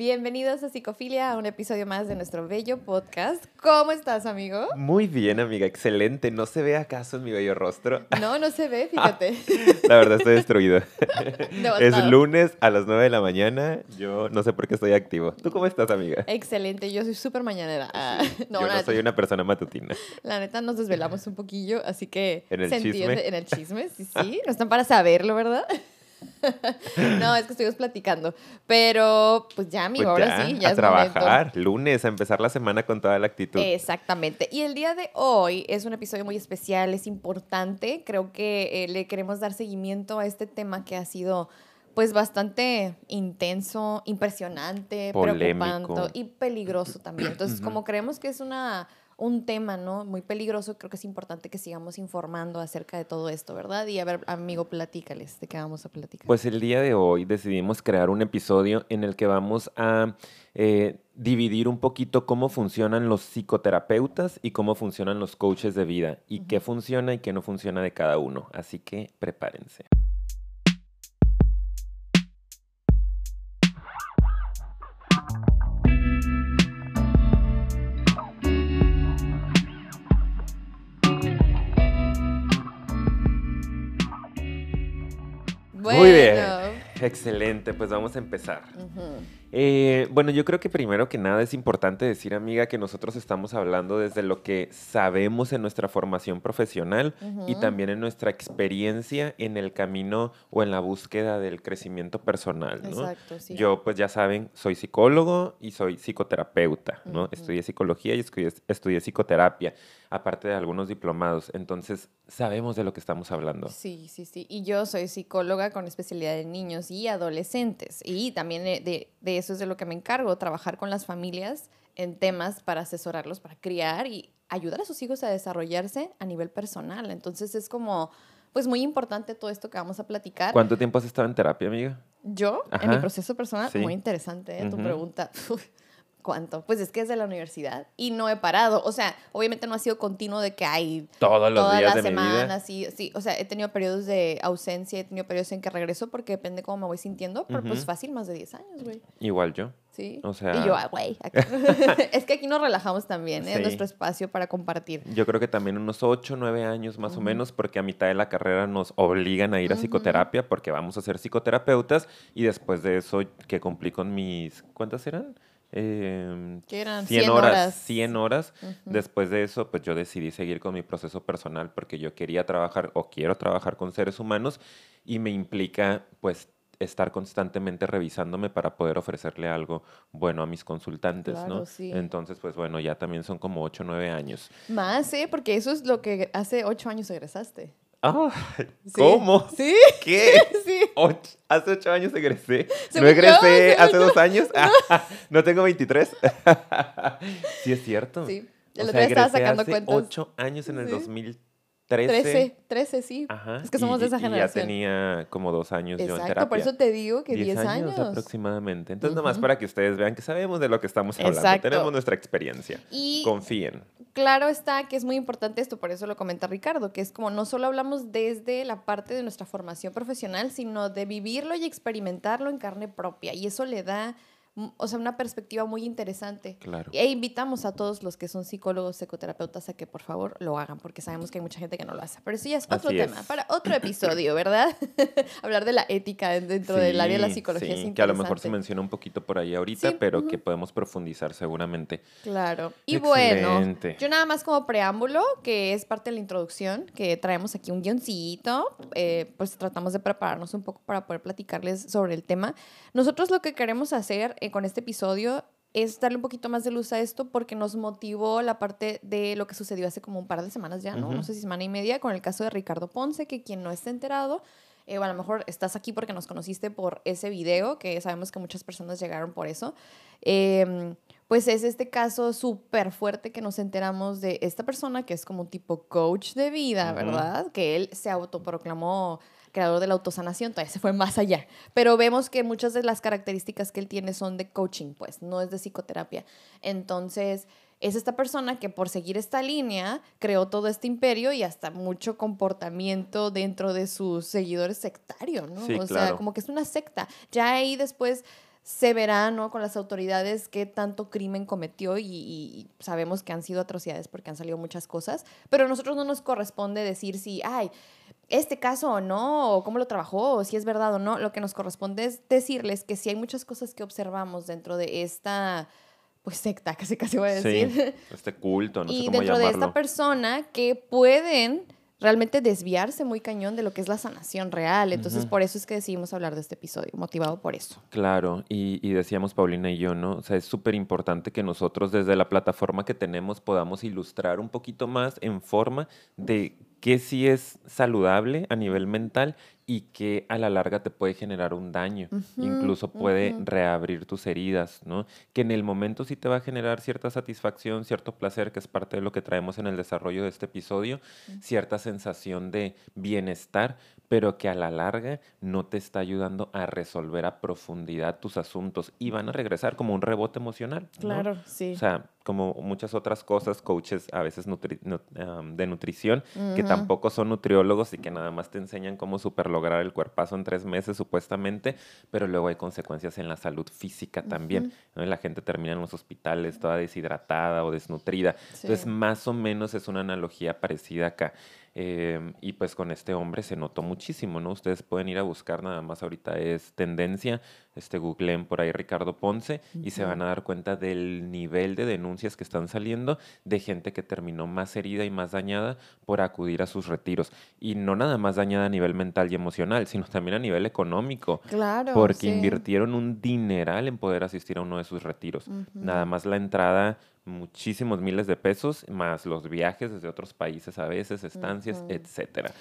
Bienvenidos a Psicofilia, a un episodio más de nuestro bello podcast. ¿Cómo estás, amigo? Muy bien, amiga, excelente. ¿No se ve acaso en mi bello rostro? No, no se ve, fíjate. La verdad estoy destruido. Devastado. Es lunes a las 9 de la mañana. Yo no sé por qué estoy activo. ¿Tú cómo estás, amiga? Excelente, yo soy súper mañanera. Ah, no, Yo no soy una persona matutina. la neta nos desvelamos un poquillo, así que En el se chisme. entiende en el chisme, sí, sí. No están para saberlo, ¿verdad? no, es que estuvimos platicando. Pero, pues ya, amigo, Pues ahora sí, ya a es momento. trabajar. Lunes, a empezar la semana con toda la actitud. Exactamente. Y el día de hoy es un episodio muy especial, es importante. Creo que eh, le queremos dar seguimiento a este tema que ha sido pues bastante intenso, impresionante, Polémico. preocupante y peligroso también. Entonces, como creemos que es una un tema, ¿no? Muy peligroso, creo que es importante que sigamos informando acerca de todo esto, ¿verdad? Y a ver, amigo, platícales de qué vamos a platicar. Pues el día de hoy decidimos crear un episodio en el que vamos a eh, dividir un poquito cómo funcionan los psicoterapeutas y cómo funcionan los coaches de vida y qué funciona y qué no funciona de cada uno. Así que prepárense. Muy bien. Excelente, pues vamos a empezar. Eh, bueno, yo creo que primero que nada es importante decir, amiga, que nosotros estamos hablando desde lo que sabemos en nuestra formación profesional y también en nuestra experiencia en el camino o en la búsqueda del crecimiento personal, ¿no? Exacto, sí. Yo, pues ya saben, soy psicólogo y soy psicoterapeuta, ¿no? Estudié psicología y estudié, estudié psicoterapia, aparte de algunos diplomados. Entonces, sabemos de lo que estamos hablando. Sí, sí, sí. Y yo soy psicóloga con especialidad en niños y adolescentes. Y también de, de- eso es de lo que me encargo, trabajar con las familias en temas para asesorarlos, para criar y ayudar a sus hijos a desarrollarse a nivel personal. Entonces es como, pues muy importante todo esto que vamos a platicar. ¿Cuánto tiempo has estado en terapia, amiga? Yo, en mi Ajá. proceso personal, Sí. muy interesante ¿eh? tu Ujú. pregunta. ¿Cuánto? Pues es que es de la universidad y no he parado. O sea, obviamente no ha sido continuo de que hay Todos los todas días las de mi vida. semanas, sí, sí. O sea, he tenido periodos de ausencia, he tenido periodos en que regreso porque depende cómo me voy sintiendo, pero pues Ujú. fácil, más de 10 años, güey. Igual yo. Sí. O sea- Y yo, ah, güey. acá. es que aquí nos relajamos también, ¿eh? Sí. Nuestro espacio para compartir. Yo creo que también unos 8, 9 años más o menos, porque a mitad de la carrera nos obligan a ir a psicoterapia porque vamos a ser psicoterapeutas y después de eso que cumplí con mis, ¿cuántas eran? Em, Que eran 100 100 horas, horas. 100 horas. Después de eso, pues yo decidí seguir con mi proceso personal porque yo quería trabajar o quiero trabajar con seres humanos y me implica pues estar constantemente revisándome para poder ofrecerle algo bueno a mis consultantes, Claro, ¿no? sí. Entonces, pues bueno, ya también son como 8 o 9 años. Más, ¿eh? Porque eso es lo que hace 8 años egresaste. Ah. ¿Cómo? Sí, ¿Qué? sí. Och- hace ocho años egresé. ¿No yo, egresé según hace yo. dos años? no tengo 23. sí, es cierto. Sí. El otro día estaba sacando hace cuentas. ocho años en el Sí. 2013. 13, 13, sí. Ajá. Es que somos y- de esa y Ya generación. tenía como dos años yo en Exacto, terapia. por eso te digo que 10, 10 años. aproximadamente. Entonces, nomás Ujú. para que ustedes vean que sabemos de lo que estamos hablando. Exacto. Tenemos nuestra experiencia. Y Confíen. claro está que es muy importante esto, por eso lo comenta Ricardo, que es como no solo hablamos desde la parte de nuestra formación profesional, sino de vivirlo y experimentarlo en carne propia. Y eso le da, o sea, una perspectiva muy interesante. Claro. E invitamos a todos los que son psicólogos, psicoterapeutas a que por favor lo hagan, porque sabemos que hay mucha gente que no lo hace. Pero eso ya es otro Así es. tema, para otro episodio, ¿verdad? Hablar de la ética dentro del área de la Sí, psicología es sí, interesante. que a lo mejor se menciona un poquito por ahí ahorita, Sí, pero ujú. que podemos profundizar seguramente. Claro. Y bueno, Excelente. yo nada más como preámbulo, que es parte de la introducción, que traemos aquí un guioncito, eh, pues tratamos de prepararnos un poco para poder platicarles sobre el tema. Nosotros lo que queremos hacer eh, con este episodio es darle un poquito más de luz a esto porque nos motivó la parte de lo que sucedió hace como un par de semanas ya, ¿no? Ujú. No sé si semana y media, con el caso de Ricardo Ponce, que quien no esté enterado, eh, o a lo mejor estás aquí porque nos conociste por ese video, que sabemos que muchas personas llegaron por eso. Eh, pues es este caso súper fuerte que nos enteramos de esta persona que es como un tipo coach de vida. ¿verdad? Que él se autoproclamó creador de la autosanación, todavía se fue más allá. Pero vemos que muchas de las características que él tiene son de coaching, pues, no es de psicoterapia. Entonces, es esta persona que por seguir esta línea creó todo este imperio y hasta mucho comportamiento dentro de sus seguidores sectario, ¿no? Sí, o sea, como que es una secta. Ya ahí después se verá, ¿no? Con las autoridades qué tanto crimen cometió y, y, sabemos que han sido atrocidades porque han salido muchas cosas, pero a nosotros no nos corresponde decir si, ay, este caso o no, o cómo lo trabajó, o si es verdad o no. Lo que nos corresponde es decirles que si hay muchas cosas que observamos dentro de esta pues secta, casi casi voy a decir. Sí, este culto, no y sé cómo dentro de esta persona que pueden realmente desviarse muy cañón de lo que es la sanación real. Entonces, por eso es que decidimos hablar de este episodio, motivado por eso. Claro, y, y decíamos Paulina y yo, ¿no? O sea, es súper importante que nosotros desde la plataforma que tenemos podamos ilustrar un poquito más en forma de qué sí es saludable a nivel mental y que a la larga te puede generar un daño, incluso puede reabrir tus heridas, ¿no? Que en el momento sí te va a generar cierta satisfacción, cierto placer, que es parte de lo que traemos en el desarrollo de este episodio, cierta sensación de bienestar, pero que a la larga no te está ayudando a resolver a profundidad tus asuntos y van a regresar como un rebote emocional. Claro, sí. O sea, como muchas otras cosas, coaches a veces de nutrición, que tampoco son nutriólogos y que nada más te enseñan cómo super lograr el cuerpazo en tres meses supuestamente, pero luego hay consecuencias en la salud física también. La gente termina en los hospitales toda deshidratada o desnutrida. Entonces, más o menos es una analogía parecida acá. Em, y pues con este hombre se notó muchísimo, ¿no? Ustedes pueden ir a buscar, nada más ahorita es tendencia, este googleen por ahí Ricardo Ponce y se van a dar cuenta del nivel de denuncias que están saliendo de gente que terminó más herida y más dañada por acudir a sus retiros. Y no nada más dañada a nivel mental y emocional, sino también a nivel económico. Claro. Porque invirtieron un dineral en poder asistir a uno de sus retiros. Nada más la entrada muchísimos miles de pesos, más los viajes desde otros países a veces, estancias, etcétera.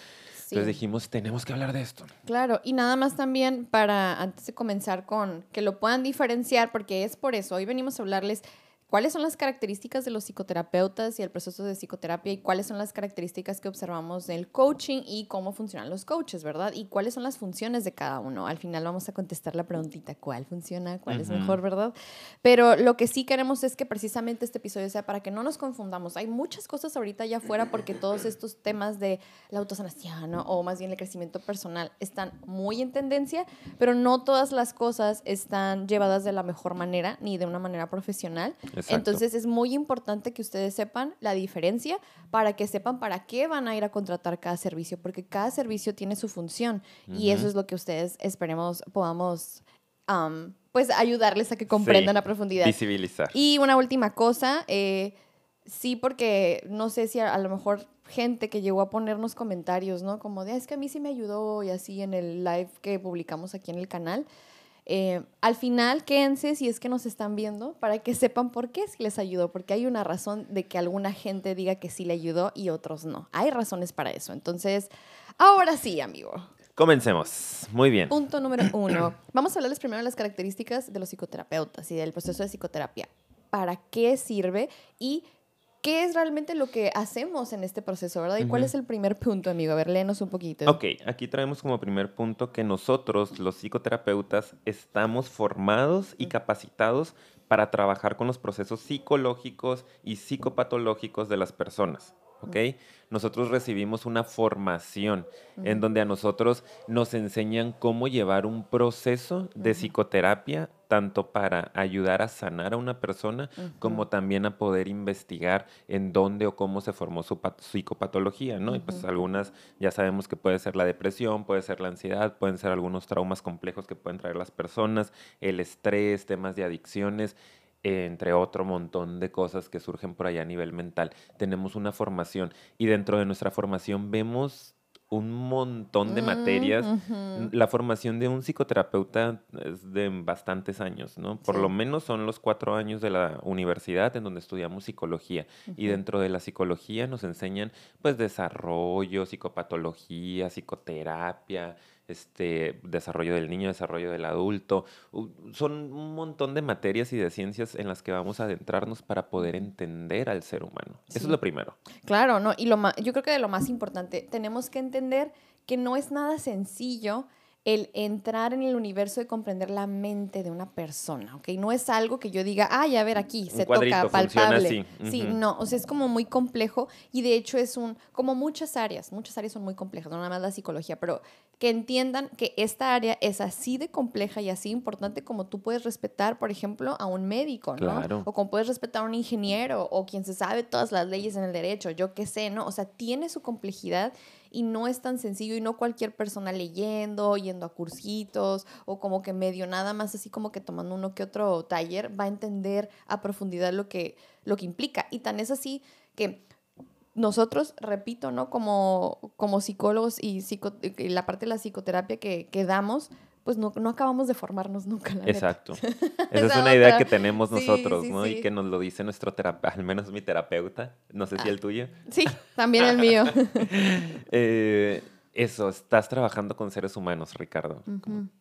Entonces dijimos, tenemos que hablar de esto. Claro, y nada más también para, antes de comenzar con, que lo puedan diferenciar, porque es por eso, hoy venimos a hablarles ¿Cuáles son las características de los psicoterapeutas y el proceso de psicoterapia y cuáles son las características que observamos del coaching y cómo funcionan los coaches, verdad? Y cuáles son las funciones de cada uno. Al final vamos a contestar la preguntita, ¿cuál funciona? ¿Cuál es mejor, verdad? Pero lo que sí queremos es que precisamente este episodio sea para que no nos confundamos. Hay muchas cosas ahorita allá afuera porque todos estos temas de la autosanación o más bien el crecimiento personal están muy en tendencia, pero no todas las cosas están llevadas de la mejor manera ni de una manera profesional. Entonces es muy importante que ustedes sepan la diferencia para que sepan para qué van a ir a contratar cada servicio, porque cada servicio tiene su función y eso es lo que ustedes esperemos podamos pues ayudarles a que comprendan a profundidad. Visibilizar. Y una última cosa, eh, sí, porque no sé si a, lo mejor gente que llegó a ponernos comentarios, ¿no? Como de, es que a mí sí me ayudó y así en el live que publicamos aquí en el canal. Eh, al final, quédense si es que nos están viendo para que sepan por qué sí les ayudó, porque hay una razón de que alguna gente diga que sí le ayudó y otros no. Hay razones para eso. Entonces, ahora sí, amigo. Comencemos. Muy bien. Punto número uno. Vamos a hablarles primero de las características de los psicoterapeutas y del proceso de psicoterapia. ¿Para qué sirve? Y ¿Qué es realmente lo que hacemos en este proceso, verdad? ¿Y cuál es el primer punto, amigo? A ver, léenos un poquito. Ok, aquí traemos como primer punto que nosotros, los psicoterapeutas, estamos formados y capacitados para trabajar con los procesos psicológicos y psicopatológicos de las personas. ¿ok? Nosotros recibimos una formación en donde a nosotros nos enseñan cómo llevar un proceso de psicoterapia, tanto para ayudar a sanar a una persona, como también a poder investigar en dónde o cómo se formó su psicopatología, ¿no? Y pues algunas ya sabemos que puede ser la depresión, puede ser la ansiedad, pueden ser algunos traumas complejos que pueden traer las personas, el estrés, temas de adicciones entre otro montón de cosas que surgen por allá a nivel mental. Tenemos una formación y dentro de nuestra formación vemos un montón de materias. Mm, la formación de un psicoterapeuta es de bastantes años, ¿no? Por lo menos son los cuatro años de la universidad en donde estudiamos psicología. Y dentro de la psicología nos enseñan, pues, desarrollo, psicopatología, psicoterapia, este, desarrollo del niño, desarrollo del adulto. Son un montón de materias y de ciencias en las que vamos a adentrarnos para poder entender al ser humano. Eso es lo primero. Claro, ¿no? Y lo yo creo que de lo más importante, tenemos que entender que no es nada sencillo el entrar en el universo de comprender la mente de una persona, ¿ok? No es algo que yo diga, ay, a ver aquí, se toca palpable. Sí, no, o sea, es como muy complejo y de hecho es un, como muchas áreas, muchas áreas son muy complejas, no nada más la psicología, pero que entiendan que esta área es así de compleja y así importante como tú puedes respetar, por ejemplo, a un médico, ¿no? O como puedes respetar a un ingeniero o quien se sabe todas las leyes en el derecho, yo qué sé, ¿no? O sea, tiene su complejidad y no es tan sencillo y no cualquier persona leyendo, yendo a cursitos o como que medio nada más así como que tomando uno que otro taller va a entender a profundidad lo que, lo que implica. Y tan es así que nosotros, repito, ¿no? Como, como psicólogos y, la parte de la psicoterapia que, que damos, pues no, no acabamos de formarnos nunca. La Exacto. Esa es una idea que tenemos nosotros, ¿no? Y que nos lo dice nuestro terapeuta, al menos mi terapeuta, no sé si el ah. tuyo. Sí, también el mío. eh, eso, estás trabajando con seres humanos, Ricardo.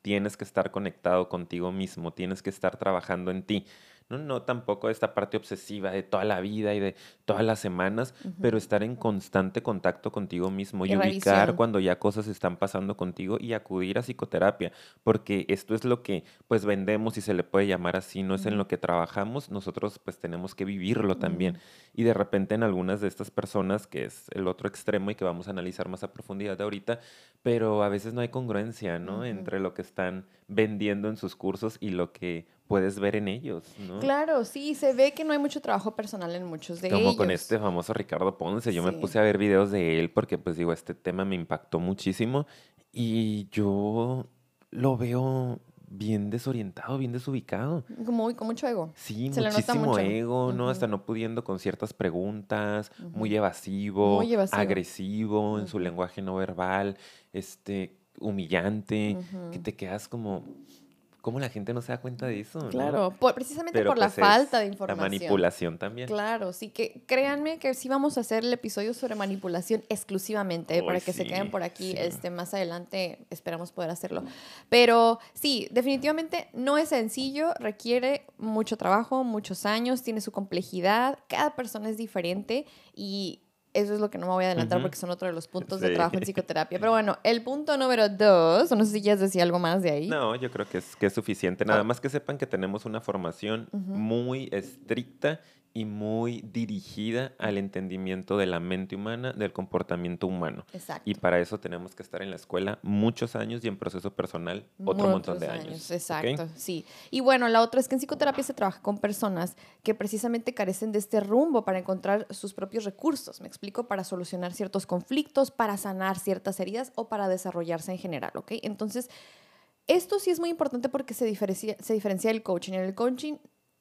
Tienes que estar conectado contigo mismo, tienes que estar trabajando en ti. No, no tampoco esta parte obsesiva de toda la vida y de todas las semanas, pero estar en constante contacto contigo mismo y, ubicar cuando ya cosas están pasando contigo y acudir a psicoterapia, porque esto es lo que pues vendemos y se le puede llamar así, no es en lo que trabajamos, nosotros pues tenemos que vivirlo también. Y de repente en algunas de estas personas, que es el otro extremo y que vamos a analizar más a profundidad ahorita, pero a veces no hay congruencia, ¿no? Entre lo que están vendiendo en sus cursos y lo que puedes ver en ellos, ¿no? Claro, sí, se ve que no hay mucho trabajo personal en muchos de ellos. Como con este famoso Ricardo Ponce, yo me puse a ver videos de él porque pues digo, este tema me impactó muchísimo y yo lo veo bien desorientado, bien desubicado. Como con mucho ego. Sí, muchísimo ego, ¿no? Hasta no pudiendo con ciertas preguntas, muy, evasivo, muy evasivo, agresivo en su lenguaje no verbal, este humillante, que te quedas como ¿Cómo la gente no se da cuenta de eso? Claro, precisamente por la pues, falta de información. La manipulación también. Claro, sí, que créanme que sí vamos a hacer el episodio sobre manipulación exclusivamente para que se queden por aquí. Este, más adelante esperamos poder hacerlo. Pero sí, definitivamente no es sencillo, requiere mucho trabajo, muchos años, tiene su complejidad, cada persona es diferente y eso es lo que no me voy a adelantar porque son otro de los puntos de trabajo en psicoterapia. Pero bueno, el punto número dos, no sé si quieres decir algo más de ahí. No, yo creo que es, que es suficiente. Nada más que sepan que tenemos una formación muy estricta y muy dirigida al entendimiento de la mente humana, del comportamiento humano. Exacto. Y para eso tenemos que estar en la escuela muchos años y en proceso personal otro montón de años. Exacto, sí. Y bueno, la otra es que en psicoterapia se trabaja con personas que precisamente carecen de este rumbo para encontrar sus propios recursos, me explico, para solucionar ciertos conflictos, para sanar ciertas heridas o para desarrollarse en general, ¿ok? Entonces, esto sí es muy importante porque se diferencia, se diferencia del coaching. En el coaching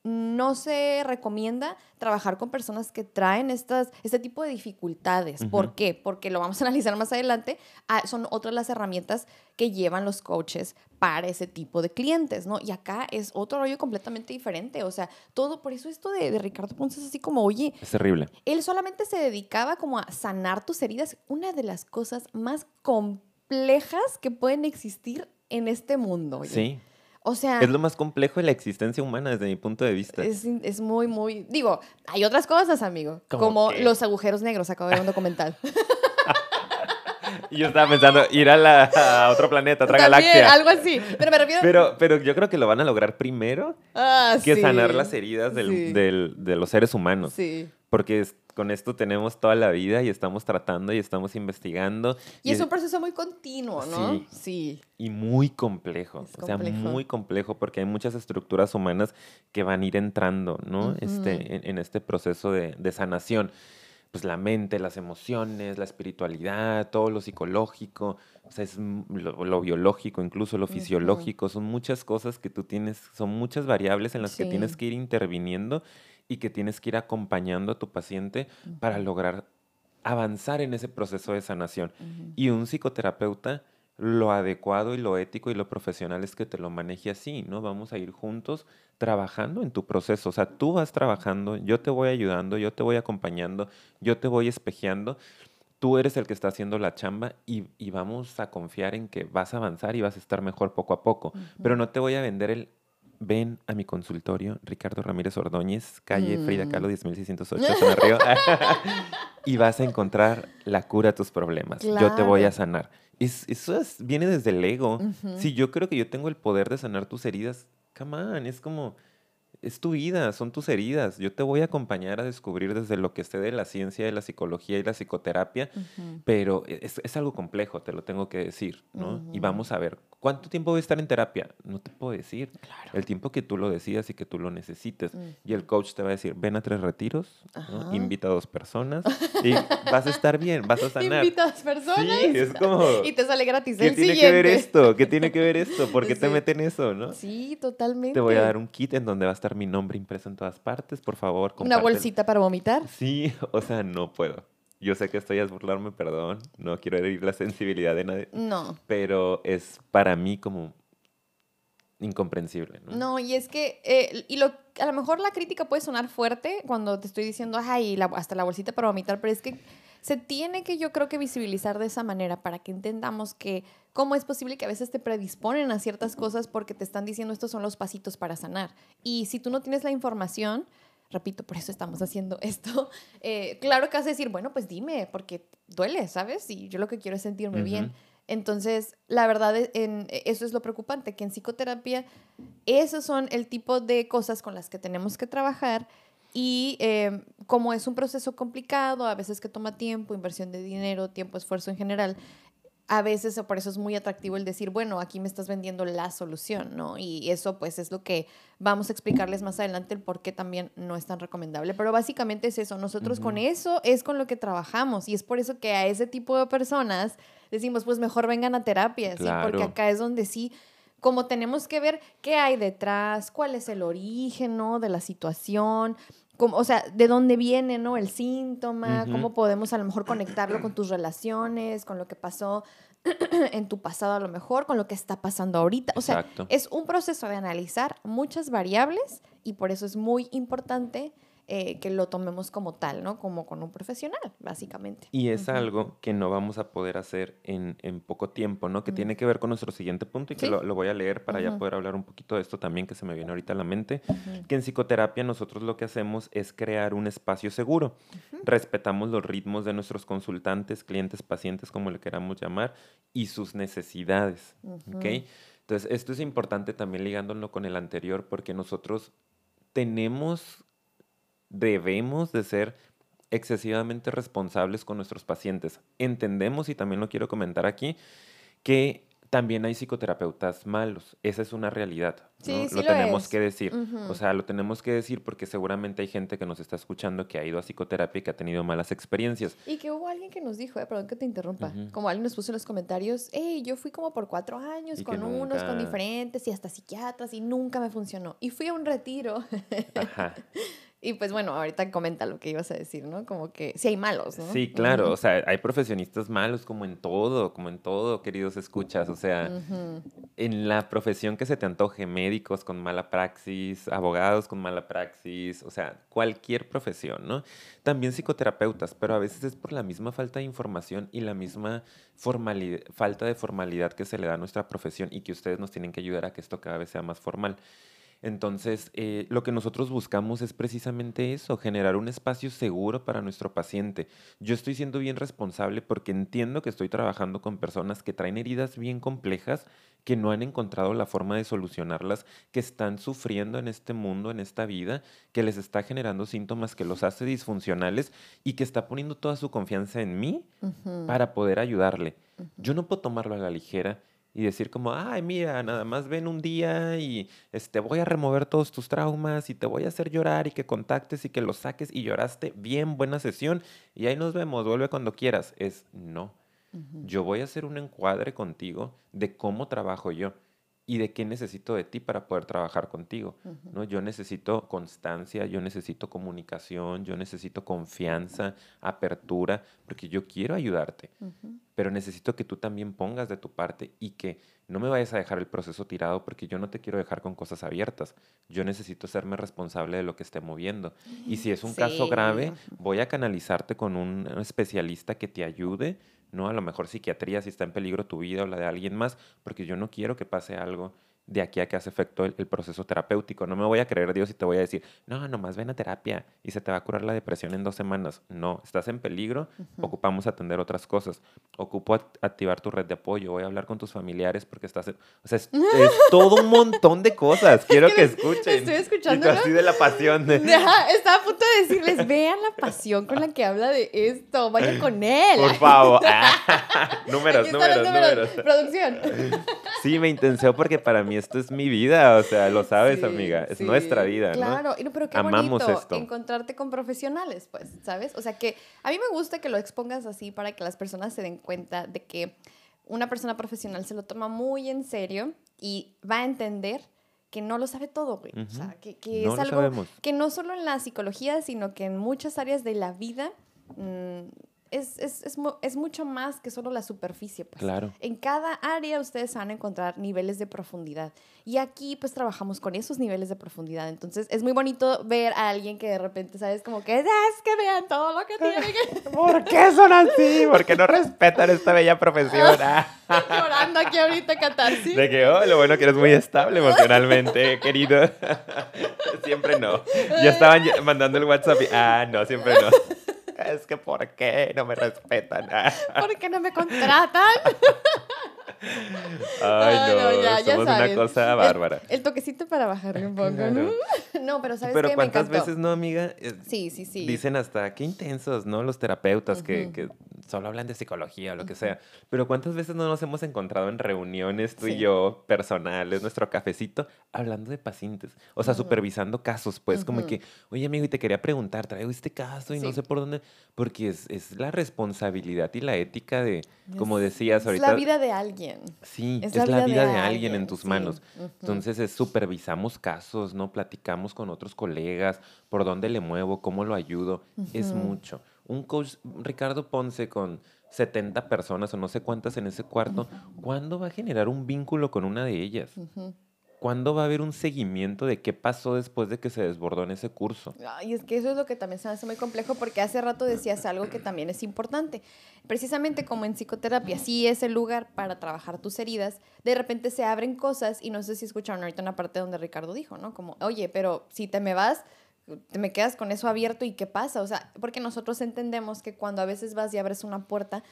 no se recomienda trabajar con personas que traen estas, este tipo de dificultades. ¿Por qué? Porque lo vamos a analizar más adelante. Ah, son otras las herramientas que llevan los coaches para ese tipo de clientes, ¿no? Y acá es otro rollo completamente diferente. O sea, todo, por eso esto de, de Ricardo Ponce es así como, oye. Es terrible. Él solamente se dedicaba como a sanar tus heridas. Una de las cosas más complejas que pueden existir en este mundo. Oye. Sí. O sea... Es lo más complejo de la existencia humana desde mi punto de vista. Es, muy, muy... Digo, hay otras cosas, amigo. Como los agujeros negros. Acabo de ver un documental. Y yo estaba pensando, ir a, la, otro planeta, otra galaxia. algo así. Pero me refiero... Pero, yo creo que lo van a lograr primero ah, que sanar las heridas de los seres humanos. Sí. Porque con esto tenemos toda la vida y estamos tratando y estamos investigando. Y, es un proceso muy continuo, ¿no? Sí. sí. Y muy complejo. o sea, muy complejo porque hay muchas estructuras humanas que van a ir entrando, ¿no? este, en, este proceso de, de sanación pues la mente, las emociones, la espiritualidad, todo lo psicológico, o sea, es lo, biológico, incluso lo fisiológico, son muchas cosas que tú tienes, son muchas variables en las que tienes que ir interviniendo y que tienes que ir acompañando a tu paciente para lograr avanzar en ese proceso de sanación. Y un psicoterapeuta lo adecuado y lo ético y lo profesional es que te lo maneje así, ¿no? Vamos a ir juntos trabajando en tu proceso. O sea, tú vas trabajando, yo te voy ayudando, yo te voy acompañando, yo te voy espejeando. Tú eres el que está haciendo la chamba y, vamos a confiar en que vas a avanzar y vas a estar mejor poco a poco. Pero no te voy a vender el ven a mi consultorio, Ricardo Ramírez Ordóñez, calle Frida Mm. Kahlo 10608, Zona Río, y vas a encontrar la cura a tus problemas. Yo te voy a sanar. Es- eso es- viene desde el ego. Si yo creo que yo tengo el poder de sanar tus heridas, come on, es como, es tu vida, son tus heridas. Yo te voy a acompañar a descubrir desde lo que sé de la ciencia, de la psicología y la psicoterapia, Ujú. pero e, es, es algo complejo, te lo tengo que decir, ¿no? Y Ujú. vamos a ver, ¿cuánto tiempo voy a estar en terapia? No te puedo decir. Claro. El tiempo que tú lo decidas y que tú lo necesites. Y el coach te va a decir, ven a tres retiros, ¿no? Invita a dos personas y vas a estar bien, vas a sanar. Invita a las personas. Sí, es como... Y te sale gratis ¿Qué el tiene siguiente. que ver esto? ¿Qué tiene que ver esto? ¿Por qué te Sí. meten eso, no? Sí, totalmente. Te voy a dar un kit en donde va a estar mi nombre impreso en todas partes, por favor. Una bolsita para vomitar. Sí, o sea, no puedo. Yo sé que estoy a burlarme, perdón. No quiero herir la sensibilidad de nadie. No. Pero es para mí como incomprensible, ¿no? No, y es que, eh, y lo, a lo mejor la crítica puede sonar fuerte cuando te estoy diciendo, ay, la- hasta la bolsita para vomitar, pero es que se tiene que yo creo que visibilizar de esa manera para que entendamos que cómo es posible que a veces te predisponen a ciertas cosas porque te están diciendo estos son los pasitos para sanar. Y si tú no tienes la información, repito, por eso estamos haciendo esto, eh, claro que vas a decir, bueno, pues dime, porque duele, ¿sabes? Y yo lo que quiero es sentirme bien. Entonces, la verdad, e- en, eso es lo preocupante, que en psicoterapia esos son el tipo de cosas con las que tenemos que trabajar y eh, como es un proceso complicado, a veces que toma tiempo, inversión de dinero, tiempo, esfuerzo en general, a veces por eso es muy atractivo el decir, bueno, aquí me estás vendiendo la solución, ¿no? Y eso pues es lo que vamos a explicarles más adelante el por qué también no es tan recomendable. Pero básicamente es eso, nosotros con eso es con lo que trabajamos y es por eso que a ese tipo de personas decimos, pues mejor vengan a terapia, ¿sí? Porque acá es donde sí como tenemos que ver qué hay detrás, cuál es el origen, ¿no? De la situación, como, o sea, de dónde viene, ¿no? El síntoma, cómo podemos a lo mejor conectarlo con tus relaciones, con lo que pasó en tu pasado a lo mejor, con lo que está pasando ahorita. O sea, Exacto. es un proceso de analizar muchas variables y por eso es muy importante eh, que lo tomemos como tal, ¿no? Como con un profesional, básicamente. Y es Ujú. algo que no vamos a poder hacer en, en poco tiempo, ¿no? Que Mm. tiene que ver con nuestro siguiente punto y que Sí. lo, lo voy a leer para ya Ujú. poder hablar un poquito de esto también que se me viene ahorita a la mente. Que en psicoterapia nosotros lo que hacemos es crear un espacio seguro. Respetamos los ritmos de nuestros consultantes, clientes, pacientes, como le queramos llamar, y sus necesidades. ¿ok? Entonces, esto es importante también ligándolo con el anterior, porque nosotros tenemos, debemos de ser excesivamente responsables con nuestros pacientes. Entendemos, y también lo quiero comentar aquí, que también hay psicoterapeutas malos. Esa es una realidad. ¿no? Sí, sí lo lo tenemos es. que decir. O sea, lo tenemos que decir porque seguramente hay gente que nos está escuchando que ha ido a psicoterapia y que ha tenido malas experiencias. Y que hubo alguien que nos dijo, eh, perdón que te interrumpa, como alguien nos puso en los comentarios, hey, yo fui como por cuatro años Y con unos, con diferentes y hasta psiquiatras y nunca me funcionó. Y fui a un retiro. Ajá. y pues bueno, ahorita comenta lo que ibas a decir, ¿no? Como que sí hay malos, ¿no? Sí, claro. O sea, hay profesionistas malos como en todo, como en todo, queridos escuchas. O sea, en la profesión que se te antoje, médicos con mala praxis, abogados con mala praxis, o sea, cualquier profesión, ¿no? También psicoterapeutas, pero a veces es por la misma falta de información y la misma formali- falta de formalidad que se le da a nuestra profesión y que ustedes nos tienen que ayudar a que esto cada vez sea más formal. Entonces, eh, lo que nosotros buscamos es precisamente eso, generar un espacio seguro para nuestro paciente. Yo estoy siendo bien responsable porque entiendo que estoy trabajando con personas que traen heridas bien complejas, que no han encontrado la forma de solucionarlas, que están sufriendo en este mundo, en esta vida, que les está generando síntomas que los hace disfuncionales y que está poniendo toda su confianza en mí para poder ayudarle. Yo no puedo tomarlo a la ligera y decir como, ay, mira, nada más ven un día y este, voy a remover todos tus traumas y te voy a hacer llorar y que contactes y que los saques y lloraste, bien, buena sesión y ahí nos vemos, vuelve cuando quieras. Es no. Yo voy a hacer un encuadre contigo de cómo trabajo yo y de qué necesito de ti para poder trabajar contigo. ¿no? Yo necesito constancia, yo necesito comunicación, yo necesito confianza, apertura, porque yo quiero ayudarte, pero necesito que tú también pongas de tu parte y que no me vayas a dejar el proceso tirado porque yo no te quiero dejar con cosas abiertas. Yo necesito serme responsable de lo que esté moviendo. Y si es un caso grave, voy a canalizarte con un especialista que te ayude, ¿no? A lo mejor psiquiatría si está en peligro tu vida o la de alguien más, porque yo no quiero que pase algo de aquí a que hace efecto el, el proceso terapéutico. No me voy a creer Dios y te voy a decir, no, nomás ven a terapia y se te va a curar la depresión en dos semanas. No, estás en peligro, ocupamos atender otras cosas. Ocupo act- activar tu red de apoyo, voy a hablar con tus familiares porque estás... en- O sea, es, es todo un montón de cosas. Quiero que, escuchen. estoy escuchándolo. así de la pasión. De, estaba a punto de decirles, vean la pasión con la que habla de esto, vayan con él. por favor. Ah, números, números, los números. Producción. Sí, me intenseo porque para mí esto es mi vida, o sea, lo sabes, Sí, amiga, es sí, nuestra vida, ¿no? Claro, y no, pero qué Amamos bonito esto. encontrarte con profesionales, pues, ¿sabes? O sea que a mí me gusta que lo expongas así para que las personas se den cuenta de que una persona profesional se lo toma muy en serio y va a entender que no lo sabe todo, güey. O sea, que, que No es algo sabemos. que no solo en la psicología, sino que en muchas áreas de la vida mm, es, es, es, es mucho más que solo la superficie, pues. Claro. En cada área ustedes van a encontrar niveles de profundidad. Y aquí pues trabajamos con esos niveles de profundidad. Entonces es muy bonito ver a alguien que de repente, ¿sabes? Como que es que vean todo lo que tienen. ¿Por qué son así? ¿Por qué no respetan esta bella profesión? Ah, llorando aquí ahorita catarsis. De que, oh, lo bueno que eres muy estable emocionalmente, querido. siempre no. Ya estaban mandando el WhatsApp y, ah, no, siempre no. Es que, ¿por qué no me respetan? ¿Por qué no me contratan? Ay, Ay, no, ya, ya somos una cosa El- bárbara. El, toquecito para bajarle un poco, ¿no? Claro. No, pero ¿sabes Pero qué? Me ¿cuántas encantó. veces no, amiga? Eh, Sí, sí, sí. Dicen hasta qué intensos, ¿no? Los terapeutas que solo hablan de psicología o lo que sea. Pero ¿cuántas veces no nos hemos encontrado en reuniones, tú y yo, personales, nuestro cafecito, hablando de pacientes? O sea, supervisando casos, pues, como que, oye, amigo, y te quería preguntar, traigo este caso y no sé por dónde. Porque es, es la responsabilidad y la ética de, como Es- decías Es ahorita. la vida de alguien. Sí, Es es, la vida vida de alguien en tus sí. manos. Entonces, es, supervisamos casos, ¿no? Platicamos con otros colegas, por dónde le muevo, cómo lo ayudo. Es mucho. Un coach, Ricardo Ponce, con 70 personas o no sé cuántas en ese cuarto, ¿cuándo va a generar un vínculo con una de ellas? Ujú. ¿Cuándo va a haber un seguimiento de qué pasó después de que se desbordó en ese curso? Ay, es que eso es lo que también se hace muy complejo porque hace rato decías algo que también es importante. Precisamente como en psicoterapia, sí es el lugar para trabajar tus heridas, de repente se abren cosas y no sé si escucharon ahorita una parte donde Ricardo dijo, ¿no? Como, oye, pero si te me vas, te me quedas con eso abierto y qué pasa, o sea, porque nosotros entendemos que cuando a veces vas y abres una puerta,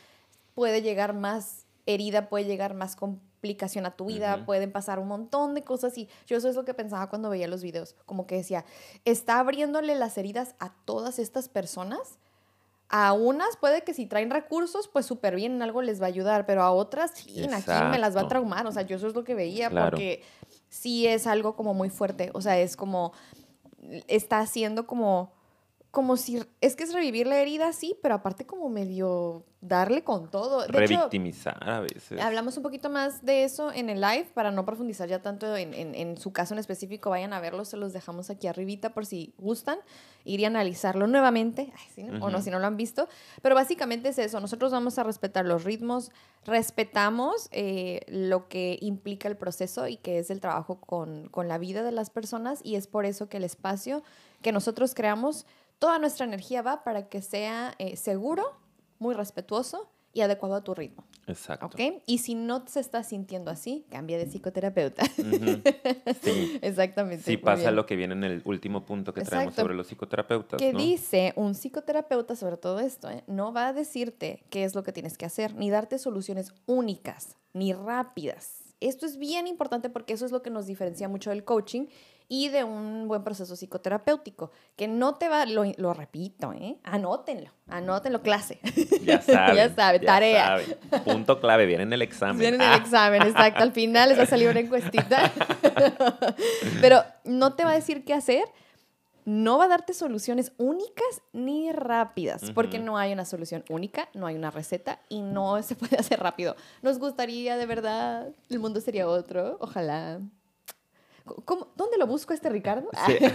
puede llegar más herida, puede llegar más complicación a tu vida, pueden pasar un montón de cosas y yo eso es lo que pensaba cuando veía los videos, como que decía, está abriéndole las heridas a todas estas personas. A unas puede que si traen recursos, pues súper bien, en algo les va a ayudar, pero a otras, sí, aquí me las va a traumar. O sea, yo eso es lo que veía, Claro. porque sí es algo como muy fuerte. O sea, es como, está haciendo como, como si, es que es revivir la herida, sí, pero aparte como medio darle con todo. De hecho, Revictimizar a veces. Hablamos un poquito más de eso en el live para no profundizar ya tanto en, en- en su caso en específico. Vayan a verlo, se los dejamos aquí arribita por si gustan ir y analizarlo nuevamente. Ay, sí, ¿no? O no, si no lo han visto. Pero básicamente es eso. Nosotros vamos a respetar los ritmos, respetamos eh, lo que implica el proceso y que es el trabajo con, con la vida de las personas y es por eso que el espacio que nosotros creamos, toda nuestra energía va para que sea eh, seguro, muy respetuoso y adecuado a tu ritmo. Exacto. ¿Ok? Y si no se está sintiendo así, cambia de psicoterapeuta. Sí. Exactamente. Sí pasa bien. lo que viene en el último punto que traemos sobre los psicoterapeutas, Que ¿no? dice un psicoterapeuta sobre todo esto, ¿eh? no va a decirte qué es lo que tienes que hacer, ni darte soluciones únicas, ni rápidas. Esto es bien importante porque eso es lo que nos diferencia mucho del coaching y de un buen proceso psicoterapéutico, que no te va, lo, lo repito, ¿eh? anótenlo, anótenlo, clase. Ya saben. Ya saben, tarea. saben. Punto clave, viene en el examen. Viene en el Ah, examen, exacto. Al final les va a salir una encuestita. Pero no te va a decir qué hacer. No va a darte soluciones únicas ni rápidas, porque Ujú. no hay una solución única, no hay una receta y no se puede hacer rápido. Nos gustaría, de verdad, el mundo sería otro, ojalá. ¿Cómo- ¿Dónde lo busco este Ricardo? Sí, ahí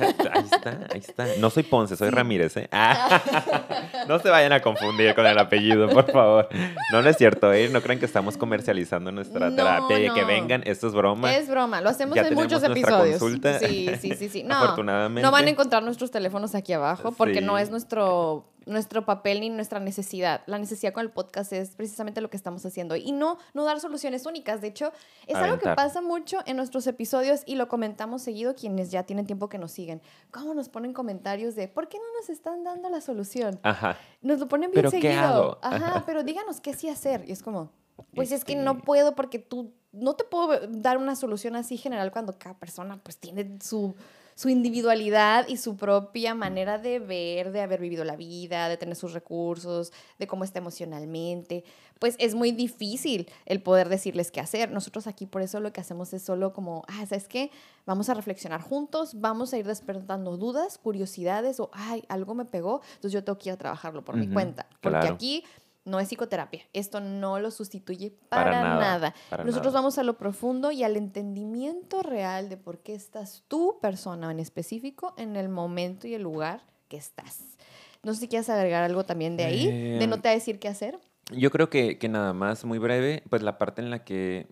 está, ahí está. No soy Ponce, soy Sí. Ramírez, ¿eh? Ah. No se vayan a confundir con el apellido, por favor. No, no es cierto, ¿eh? No crean que estamos comercializando nuestra No, terapia y que vengan, esto es broma. Es broma, lo hacemos Ya en muchos episodios. consulta. Sí, sí, sí, sí. No, Afortunadamente. no van a encontrar nuestros teléfonos aquí abajo porque Sí. no es nuestro nuestro papel ni nuestra necesidad. La necesidad con el podcast es precisamente lo que estamos haciendo y no, no dar soluciones únicas. De hecho, es algo que pasa mucho en nuestros episodios y lo comentamos seguido quienes ya tienen tiempo que nos siguen. ¿Cómo nos ponen comentarios de por qué no nos están dando la solución? Ajá. Nos lo ponen bien ¿Pero seguido. ¿qué hago? Ajá, pero díganos qué sí hacer. Y es como, pues es que no puedo porque tú no te puedo dar una solución así general cuando cada persona pues tiene su su individualidad y su propia manera de ver, de haber vivido la vida, de tener sus recursos, de cómo está emocionalmente, pues es muy difícil el poder decirles qué hacer. Nosotros aquí por eso lo que hacemos es solo como, ah, ¿sabes qué? Vamos a reflexionar juntos, vamos a ir despertando dudas, curiosidades o, ay, algo me pegó, entonces yo tengo que ir a trabajarlo por mi cuenta. Porque aquí no es psicoterapia. Esto no lo sustituye para, nada. Nosotros vamos a lo profundo y al entendimiento real de por qué estás tú, persona en específico, en el momento y el lugar que estás. No sé si quieres agregar algo también de ahí, de no em, te decir qué hacer. Yo creo que, que nada más, muy breve, pues la parte en la que eh,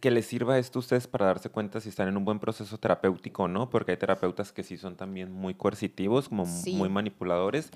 que les sirva esto a ustedes para darse cuenta si están en un buen proceso terapéutico o no, porque hay terapeutas que sí son también muy coercitivos, como muy manipuladores,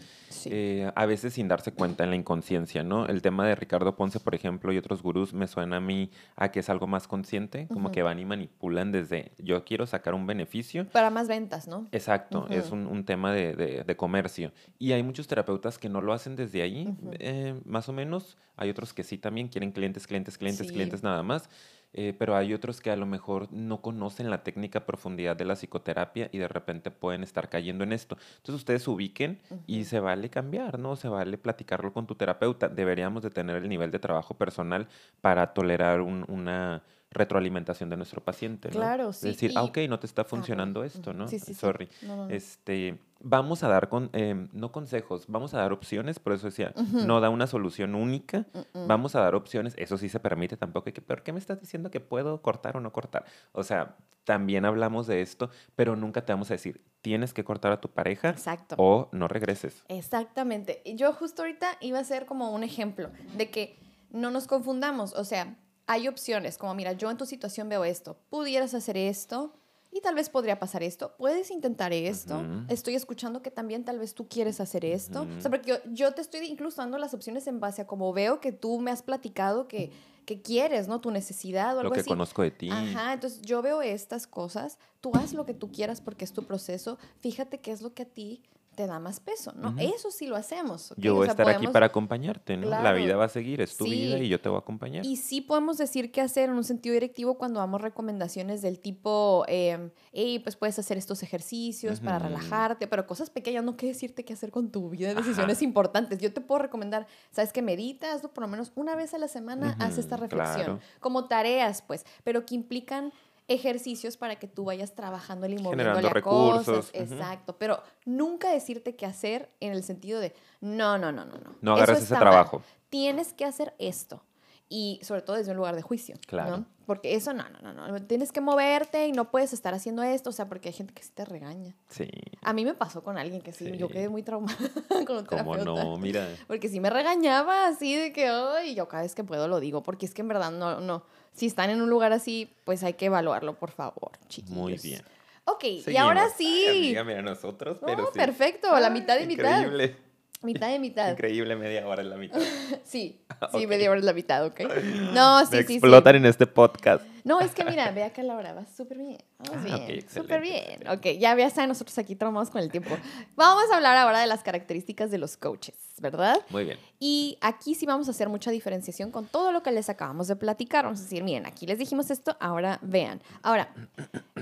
eh, a veces sin darse cuenta en la inconsciencia, ¿no? El tema de Ricardo Ponce, por ejemplo, y otros gurús me suena a mí a que es algo más consciente, como que van y manipulan desde yo quiero sacar un beneficio. Para más ventas, ¿no? Exacto, es un, un tema de, de, de, comercio. Y hay muchos terapeutas que no lo hacen desde ahí, eh, más o menos. Hay otros que sí también quieren clientes, clientes, clientes, clientes nada más. Eh, pero hay otros que a lo mejor no conocen la técnica profundidad de la psicoterapia y de repente pueden estar cayendo en esto. Entonces ustedes ubiquen y se vale cambiar, ¿no? Se vale platicarlo con tu terapeuta. Deberíamos de tener el nivel de trabajo personal para tolerar una retroalimentación de nuestro paciente, ¿no? Claro, sí. Decir, ah, ok, no te está funcionando esto, ¿no? Sí, sí, Sorry. Este, vamos a dar, con, em, no consejos, vamos a dar opciones, por eso decía, no da una solución única, vamos a dar opciones, eso sí se permite tampoco, que, ¿pero qué me estás diciendo que puedo cortar o no cortar? O sea, también hablamos de esto, pero nunca te vamos a decir, tienes que cortar a tu pareja Exacto. o no regreses. Exactamente. Yo justo ahorita iba a ser como un ejemplo de que no nos confundamos, o sea, hay opciones, como mira, yo en tu situación veo esto, pudieras hacer esto y tal vez podría pasar esto, puedes intentar esto, estoy escuchando que también tal vez tú quieres hacer esto, o sea, porque yo, te estoy incluso dando las opciones en base a como veo que tú me has platicado que, que quieres, ¿no? Tu necesidad o algo así. Lo que conozco de ti. Ajá, entonces yo veo estas cosas, tú haz lo que tú quieras porque es tu proceso, fíjate qué es lo que a ti te da más peso, ¿no? Eso sí lo hacemos. Yo voy a estar aquí para acompañarte, ¿no? La vida va a seguir, es tu vida y yo te voy a acompañar. Y sí podemos decir qué hacer en un sentido directivo cuando damos recomendaciones del tipo, eh, hey, pues puedes hacer estos ejercicios para relajarte, pero cosas pequeñas, no quiere decirte qué hacer con tu vida, decisiones importantes. Yo te puedo recomendar, ¿sabes que meditas? Por lo menos una vez a la semana, haz esta reflexión. Como tareas, pues, pero que implican ejercicios para que tú vayas trabajando y moviéndole a cosas. Exacto. Pero nunca decirte qué hacer en el sentido de no, no, no, no, no. No agarres ese trabajo. Tienes que hacer esto. Y sobre todo desde un lugar de juicio. Claro. Porque eso no, no, no, no. Tienes que moverte y no puedes estar haciendo esto. O sea, porque hay gente que sí te regaña. Sí. A mí me pasó con alguien que sí, yo quedé muy traumada con un ¿Cómo no? Mira. Porque sí me regañaba así de que, ay, yo cada vez que puedo lo digo. Porque es que en verdad no, no si están en un lugar así, pues hay que evaluarlo, por favor, chicos. Muy bien. Ok, y ahora sí. mira, nosotros, pero perfecto, la mitad y mitad. Increíble. Mitad y mitad. Increíble, media hora en la mitad. sí, sí, media hora en la mitad, ok. No, sí, sí, explotan en este podcast. No, es que mira, vea que la hora va súper bien. Vamos ah, bien, súper bien. Ok, ya, ya saben, nosotros aquí trabajamos con el tiempo. Vamos a hablar ahora de las características de los coaches, ¿verdad? Muy bien. Y aquí sí vamos a hacer mucha diferenciación con todo lo que les acabamos de platicar. Vamos a decir, miren, aquí les dijimos esto, ahora vean. Ahora,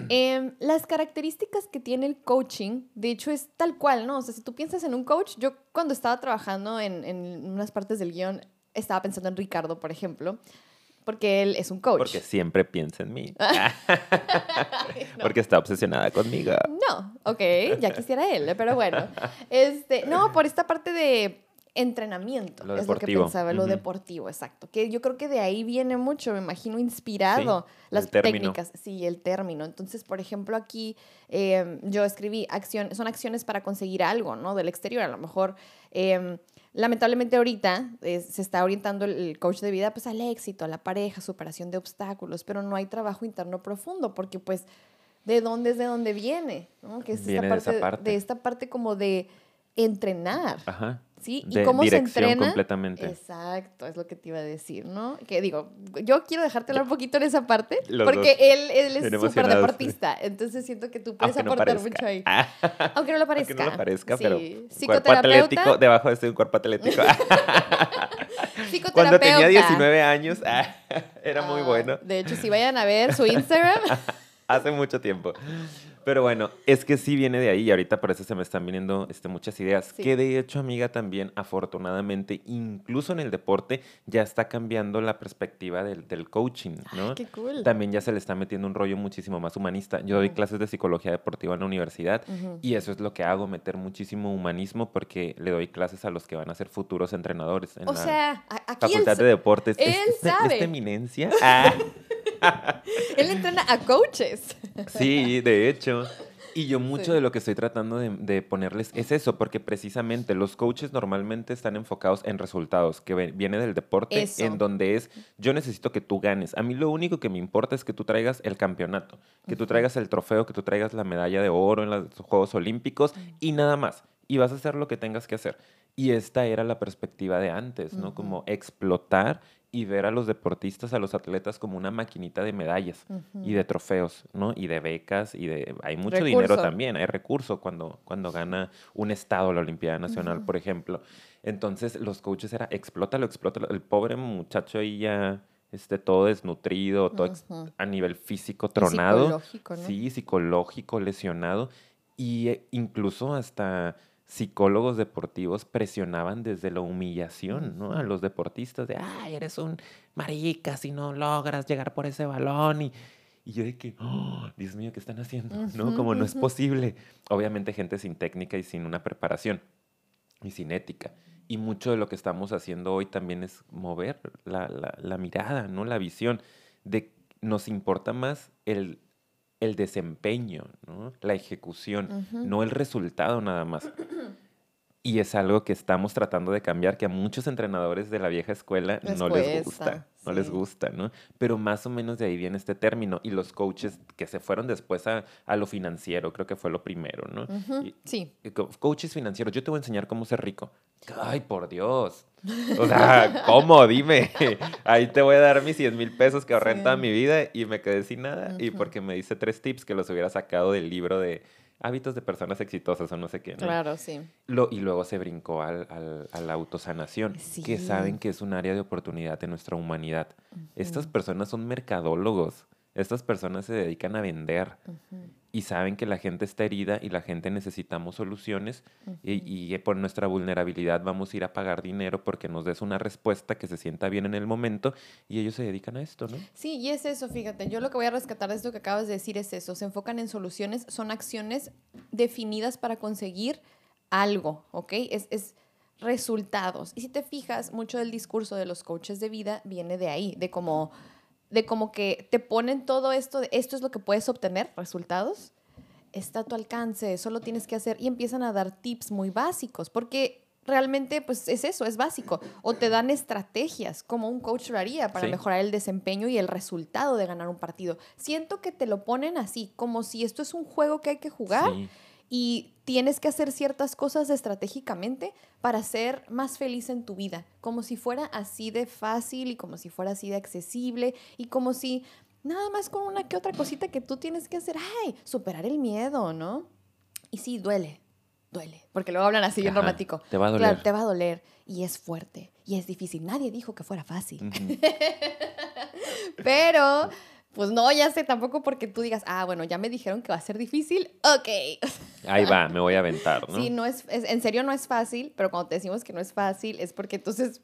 eh, las características que tiene el coaching, de hecho, es tal cual, ¿no? O sea, si tú piensas en un coach, yo cuando estaba trabajando en, en unas partes del guion, estaba pensando en Ricardo, por ejemplo, porque él es un coach. Porque siempre piensa en mí. Porque está obsesionada conmigo. No, ok, ya quisiera él, pero bueno. Este, no, por esta parte de entrenamiento, lo es lo que pensaba, lo deportivo, exacto. Que yo creo que de ahí viene mucho, me imagino, inspirado las técnicas, sí, el término. Entonces, por ejemplo, aquí em, yo escribí, acción, son acciones para conseguir algo, ¿no? Del exterior, a lo mejor... Eh, Lamentablemente ahorita eh, se está orientando el coach de vida pues al éxito, a la pareja, superación de obstáculos, pero no hay trabajo interno profundo porque pues de dónde es de dónde viene, ¿no? Que es esta parte, de esta parte como de entrenar. Ajá. ¿Sí? ¿Y De cómo se dirección entrena? completamente. Exacto, es lo que te iba a decir, ¿no? Que digo, yo quiero dejarte hablar un poquito en esa parte, Los porque él, es súper deportista, entonces siento que tú puedes Aunque aportar mucho ahí. Ah, Aunque no lo parezca. aunque no lo parezca, Sí. pero cuerpo atlético, debajo de este un cuerpo atlético. Cuando tenía 19 años, ah, era muy Ah, bueno. De hecho, si vayan a ver su Instagram, Hace mucho tiempo. Pero bueno, es que sí viene de ahí y ahorita por eso se me están viniendo este, muchas ideas. Sí. Que de hecho, amiga, también afortunadamente, incluso en el deporte, ya está cambiando la perspectiva del, del coaching, ¿no? Ay, qué cool. También ya se le está metiendo un rollo muchísimo más humanista. Yo doy clases de psicología deportiva en la universidad y eso es lo que hago, meter muchísimo humanismo porque le doy clases a los que van a ser futuros entrenadores en O la sea, aquí él, Facultad de Deportes. él Esta- sabe. esta eminencia. Ah. él entrena a coaches. Sí, de hecho. Y yo mucho Sí. de lo que estoy tratando de, de ponerles es eso, porque precisamente los coaches normalmente están enfocados en resultados, que viene del deporte, Eso. en donde es, yo necesito que tú ganes. A mí lo único que me importa es que tú traigas el campeonato, que tú traigas el trofeo, que tú traigas la medalla de oro en los Juegos Olímpicos y nada más. Y vas a hacer lo que tengas que hacer. Y esta era la perspectiva de antes, ¿no? Como explotar y ver a los deportistas, a los atletas como una maquinita de medallas y de trofeos, ¿no? Y de becas y de... Hay mucho dinero también, hay recurso cuando, cuando gana un estado la Olimpiada Nacional, por ejemplo. Entonces los coaches era, explótalo, explótalo. El pobre muchacho ahí ya, este, todo desnutrido, todo a nivel físico Y tronado. psicológico, ¿no? Sí, psicológico, lesionado. Y eh, incluso hasta psicólogos deportivos presionaban desde la humillación, ¿no? A los deportistas de, ay, eres un marica si no logras llegar por ese balón. Y, y yo de que, "Oh, Dios mío, ¿qué están haciendo? ¿No? Como no es posible. Obviamente gente sin técnica y sin una preparación y sin ética. Y mucho de lo que estamos haciendo hoy también es mover la, la- la mirada, ¿no? La visión de nos importa más el, el desempeño, ¿no? La ejecución, no el resultado nada más. Y es algo que estamos tratando de cambiar, que a muchos entrenadores de la vieja escuela Les no les gusta, no les sí. gusta, ¿no? Pero más o menos de ahí viene este término. Y los coaches que se fueron después a, a lo financiero, creo que fue lo primero, ¿no? Y- Sí. y Coaches financieros, yo te voy a enseñar cómo ser rico. Ay, por Dios. O sea, ¿cómo? Dime. Ahí te voy a dar mis 100 mil pesos que ahorré en toda Sí. mi vida y me quedé sin nada. Y porque me dice tres tips que los hubiera sacado del libro de hábitos de personas exitosas o no sé qué. ¿no? Claro, sí. Lo- y luego se brincó al, al- a la autosanación, que saben que es un área de oportunidad en nuestra humanidad. Estas personas son mercadólogos. Estas personas se dedican a vender y saben que la gente está herida y la gente necesitamos soluciones y, y por nuestra vulnerabilidad vamos a ir a pagar dinero porque nos des una respuesta que se sienta bien en el momento y ellos se dedican a esto, ¿no? Sí, y es eso, fíjate, yo lo que voy a rescatar de esto que acabas de decir es eso, se enfocan en soluciones, son acciones definidas para conseguir algo, ¿ok? Es, es resultados. Y si te fijas, mucho del discurso de los coaches de vida viene de ahí, de como, de como que te ponen todo esto, de esto es lo que puedes obtener, resultados, está a tu alcance, solo tienes que hacer, y empiezan a dar tips muy básicos, porque realmente pues es eso, es básico. O te dan estrategias, como un coach lo haría para Sí. mejorar el desempeño y el resultado de ganar un partido. Siento que te lo ponen así, como si esto es un juego que hay que jugar Sí. Y tienes que hacer ciertas cosas estratégicamente para ser más feliz en tu vida, como si fuera así de fácil y como si fuera así de accesible y como si nada más con una que otra cosita que tú tienes que hacer, ay, superar el miedo, ¿no? Y sí, duele, duele, porque luego hablan así bien romántico. Te va a doler. Claro, te va a doler y es fuerte y es difícil. Nadie dijo que fuera fácil. Pero, pues no, ya sé, tampoco porque tú digas, ah, bueno, ya me dijeron que va a ser difícil, ok. Ahí va, me voy a aventar, ¿no? Sí, no es, es- en serio no es fácil, pero cuando te decimos que no es fácil es porque entonces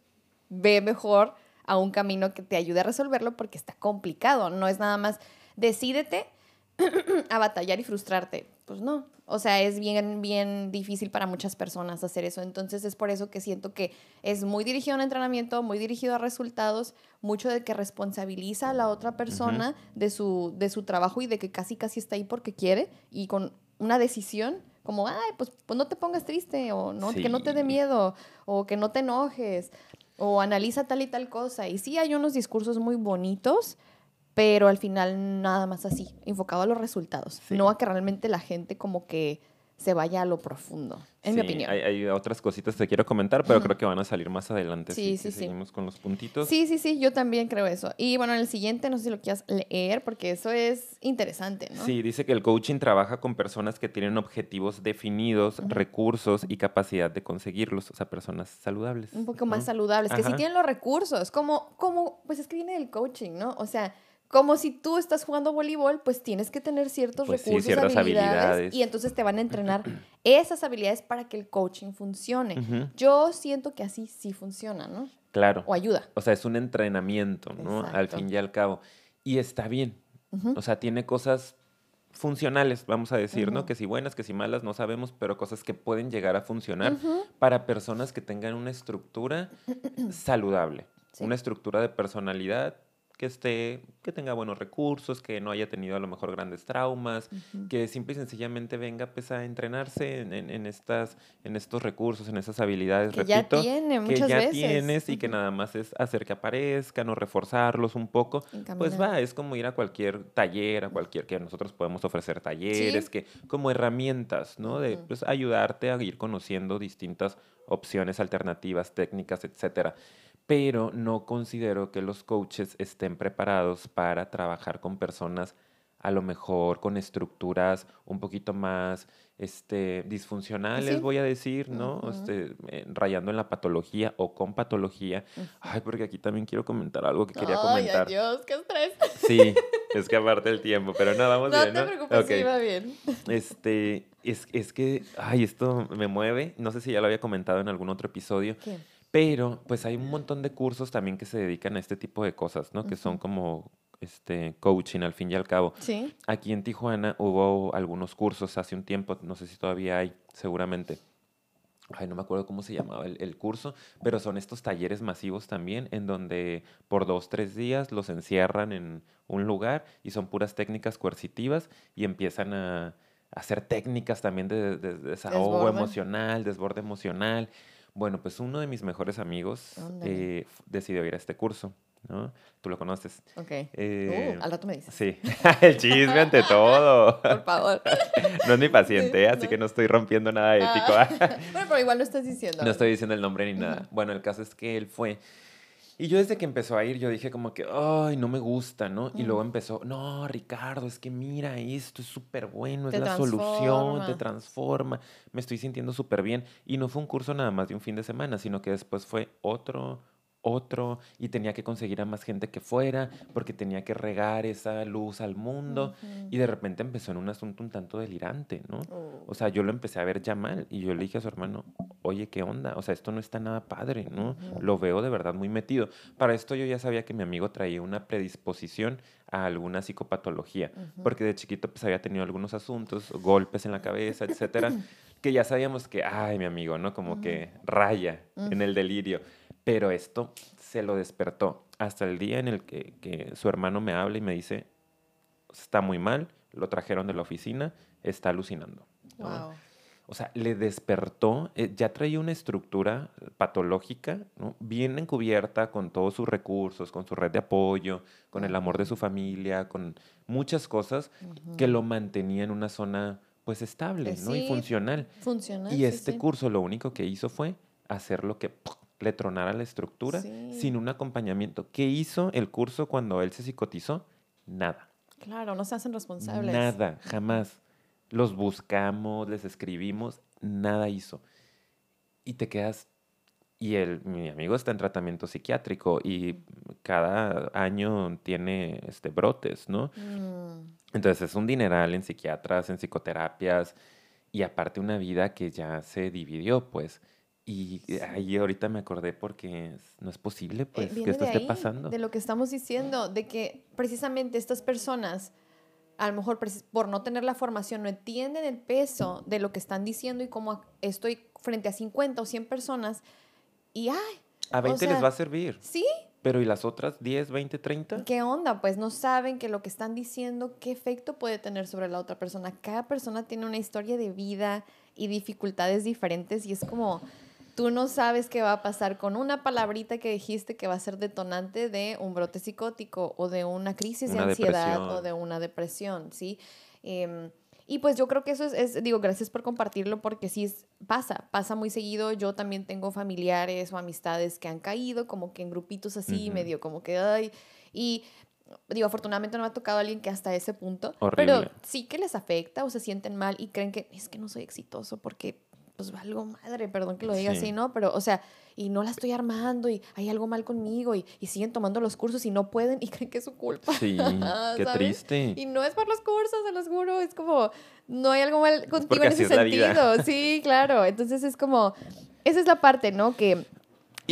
ve mejor a un camino que te ayude a resolverlo porque está complicado. No es nada más decídete a batallar y frustrarte. Pues no. O sea, es bien, bien difícil para muchas personas hacer eso. Entonces es por eso que siento que es muy dirigido a un entrenamiento, muy dirigido a resultados, mucho de que responsabiliza a la otra persona de, su, de su trabajo y de que casi casi está ahí porque quiere y con una decisión como, ay, pues, pues no te pongas triste o no, que no te dé miedo o que no te enojes o analiza tal y tal cosa. Y sí hay unos discursos muy bonitos, pero al final nada más así, enfocado a los resultados, Sí. no a que realmente la gente como que se vaya a lo profundo, en mi opinión. Hay, hay otras cositas que quiero comentar, pero creo que van a salir más adelante. Sí, sí, sí. Seguimos con los puntitos. Sí, sí, sí, yo también creo eso. Y bueno, en el siguiente, no sé si lo quieras leer, porque eso es interesante, ¿no? Sí, dice que el coaching trabaja con personas que tienen objetivos definidos, recursos y capacidad de conseguirlos, o sea, personas saludables. Un poco más saludables, que sí tienen los recursos, como, como, pues es que viene del coaching, ¿no? O sea, como si tú estás jugando voleibol, pues tienes que tener ciertos Pues sí, recursos, ciertas habilidades, habilidades. y entonces te van a entrenar esas habilidades para que el coaching funcione. Yo siento que así sí funciona, ¿no? Claro. O ayuda. O sea, es un entrenamiento, ¿no? Al fin y al cabo. Y está bien. Ujú. O sea, tiene cosas funcionales, vamos a decir, ¿no? Que si buenas, que si malas, no sabemos, pero cosas que pueden llegar a funcionar para personas que tengan una estructura saludable, Sí. una estructura de personalidad que esté, que tenga buenos recursos, que no haya tenido a lo mejor grandes traumas, que simple y sencillamente venga pues a entrenarse en, en- en estas, en estos recursos, en esas habilidades, Que ya repito, tiene que muchas ya veces. tienes y que nada más es hacer que aparezcan o reforzarlos un poco. Pues va, es como ir a cualquier taller, a cualquier que nosotros podemos ofrecer talleres, que como herramientas, ¿no? De pues, ayudarte a ir conociendo distintas opciones alternativas, técnicas, etcétera. Pero no considero que los coaches estén preparados para trabajar con personas a lo mejor con estructuras un poquito más este, disfuncionales, Sí. voy a decir, ¿no? Este, eh, rayando en la patología o con patología. Ay, porque aquí también quiero comentar algo que quería comentar. Ay, Dios, qué estrés. Sí, es que aparte el tiempo, pero no, vamos No bien, te ¿no? preocupes, Ok. sí, va bien. Este, es, es que, ay, esto me mueve. No sé si ya lo había comentado en algún otro episodio, ¿Qué? Pero pues hay un montón de cursos también que se dedican a este tipo de cosas, ¿no? Que son como este coaching al fin y al cabo. Sí. Aquí en Tijuana hubo algunos cursos hace un tiempo, no sé si todavía hay, seguramente. Ay, no me acuerdo cómo se llamaba el, el curso, pero son estos talleres masivos también, en donde por dos, tres días los encierran en un lugar y son puras técnicas coercitivas y empiezan a, a hacer técnicas también de, de- de desahogo Desborde. emocional, desborde emocional. Bueno, pues uno de mis mejores amigos eh, decidió ir a este curso, ¿no? Tú lo conoces. Ok. Eh, Uh, al rato me dices. Sí, el chisme ante todo. Por favor. No es mi paciente, así No. que no estoy rompiendo nada ético. Ah, bueno, pero igual lo estás diciendo. No estoy diciendo el nombre ni nada. Bueno, el caso es que él fue. Y yo desde que empezó a ir, yo dije como que, ay, no me gusta, ¿no? Y luego empezó, no, Ricardo, es que mira, esto es súper bueno, es la solución, te transforma, me estoy sintiendo súper bien. Y no fue un curso nada más de un fin de semana, sino que después fue otro, otro, y tenía que conseguir a más gente que fuera, porque tenía que regar esa luz al mundo. Y de repente empezó en un asunto un tanto delirante, ¿no? Oh. O sea, yo lo empecé a ver ya mal y yo le dije a su hermano, oye, ¿qué onda? O sea, esto no está nada padre, ¿no? Lo veo de verdad muy metido. Para esto yo ya sabía que mi amigo traía una predisposición a alguna psicopatología, porque de chiquito pues había tenido algunos asuntos, golpes en la cabeza, etcétera, que ya sabíamos que, ay, mi amigo, ¿no? Como que raya en el delirio. Pero esto se lo despertó hasta el día en el que, que su hermano me habla y me dice, está muy mal, lo trajeron de la oficina, está alucinando. ¿no? Wow. O sea, le despertó, eh, ya traía una estructura patológica, ¿no? bien encubierta con todos sus recursos, con su red de apoyo, con el amor de su familia, con muchas cosas que lo mantenía en una zona pues estable Eh, ¿no? y funcional. Funciona. Y sí, este sí. curso lo único que hizo fue hacer lo que ¡puc! Le tronara la estructura Sí. sin un acompañamiento. ¿Qué hizo el curso cuando él se psicotizó? Nada. Claro, no se hacen responsables. Nada, jamás. Los buscamos, les escribimos, nada hizo. Y te quedas. Y el, mi amigo está en tratamiento psiquiátrico y cada año tiene este, brotes, ¿no? Mm, Entonces es un dineral en psiquiatras, en psicoterapias y aparte una vida que ya se dividió, pues. Y ahí ahorita me acordé porque no es posible, eh, pues, que viene esto esté ahí, pasando. De lo que estamos diciendo, de que precisamente estas personas, a lo mejor por no tener la formación, no entienden el peso de lo que están diciendo y cómo estoy frente a 50 o 100 personas y, ay, A o 20 les sea, va a servir, sí, pero ¿y las otras 10, 20, 30? ¿Qué onda? Pues no saben que lo que están diciendo, qué efecto puede tener sobre la otra persona. Cada persona tiene una historia de vida y dificultades diferentes y es como, tú no sabes qué va a pasar con una palabrita que dijiste que va a ser detonante de un brote psicótico o de una crisis Una de ansiedad depresión. o de una depresión, ¿sí? Em, Y pues yo creo que eso es, es, digo, gracias por compartirlo porque sí es, pasa, pasa muy seguido. Yo también tengo familiares o amistades que han caído como que en grupitos así, medio como que, ay, y digo, afortunadamente no me ha tocado a alguien que hasta ese punto, pero sí que les afecta o se sienten mal y creen que es que no soy exitoso porque pues valgo madre, perdón que lo diga así, ¿no? Pero, o sea, y no la estoy armando y hay algo mal conmigo y, y, siguen tomando los cursos y no pueden y creen que es su culpa. Sí, qué triste. Y no es por los cursos, se los juro, es como, no hay algo mal contigo en ese sentido. Sí, claro. Entonces es como, esa es la parte, ¿no? Que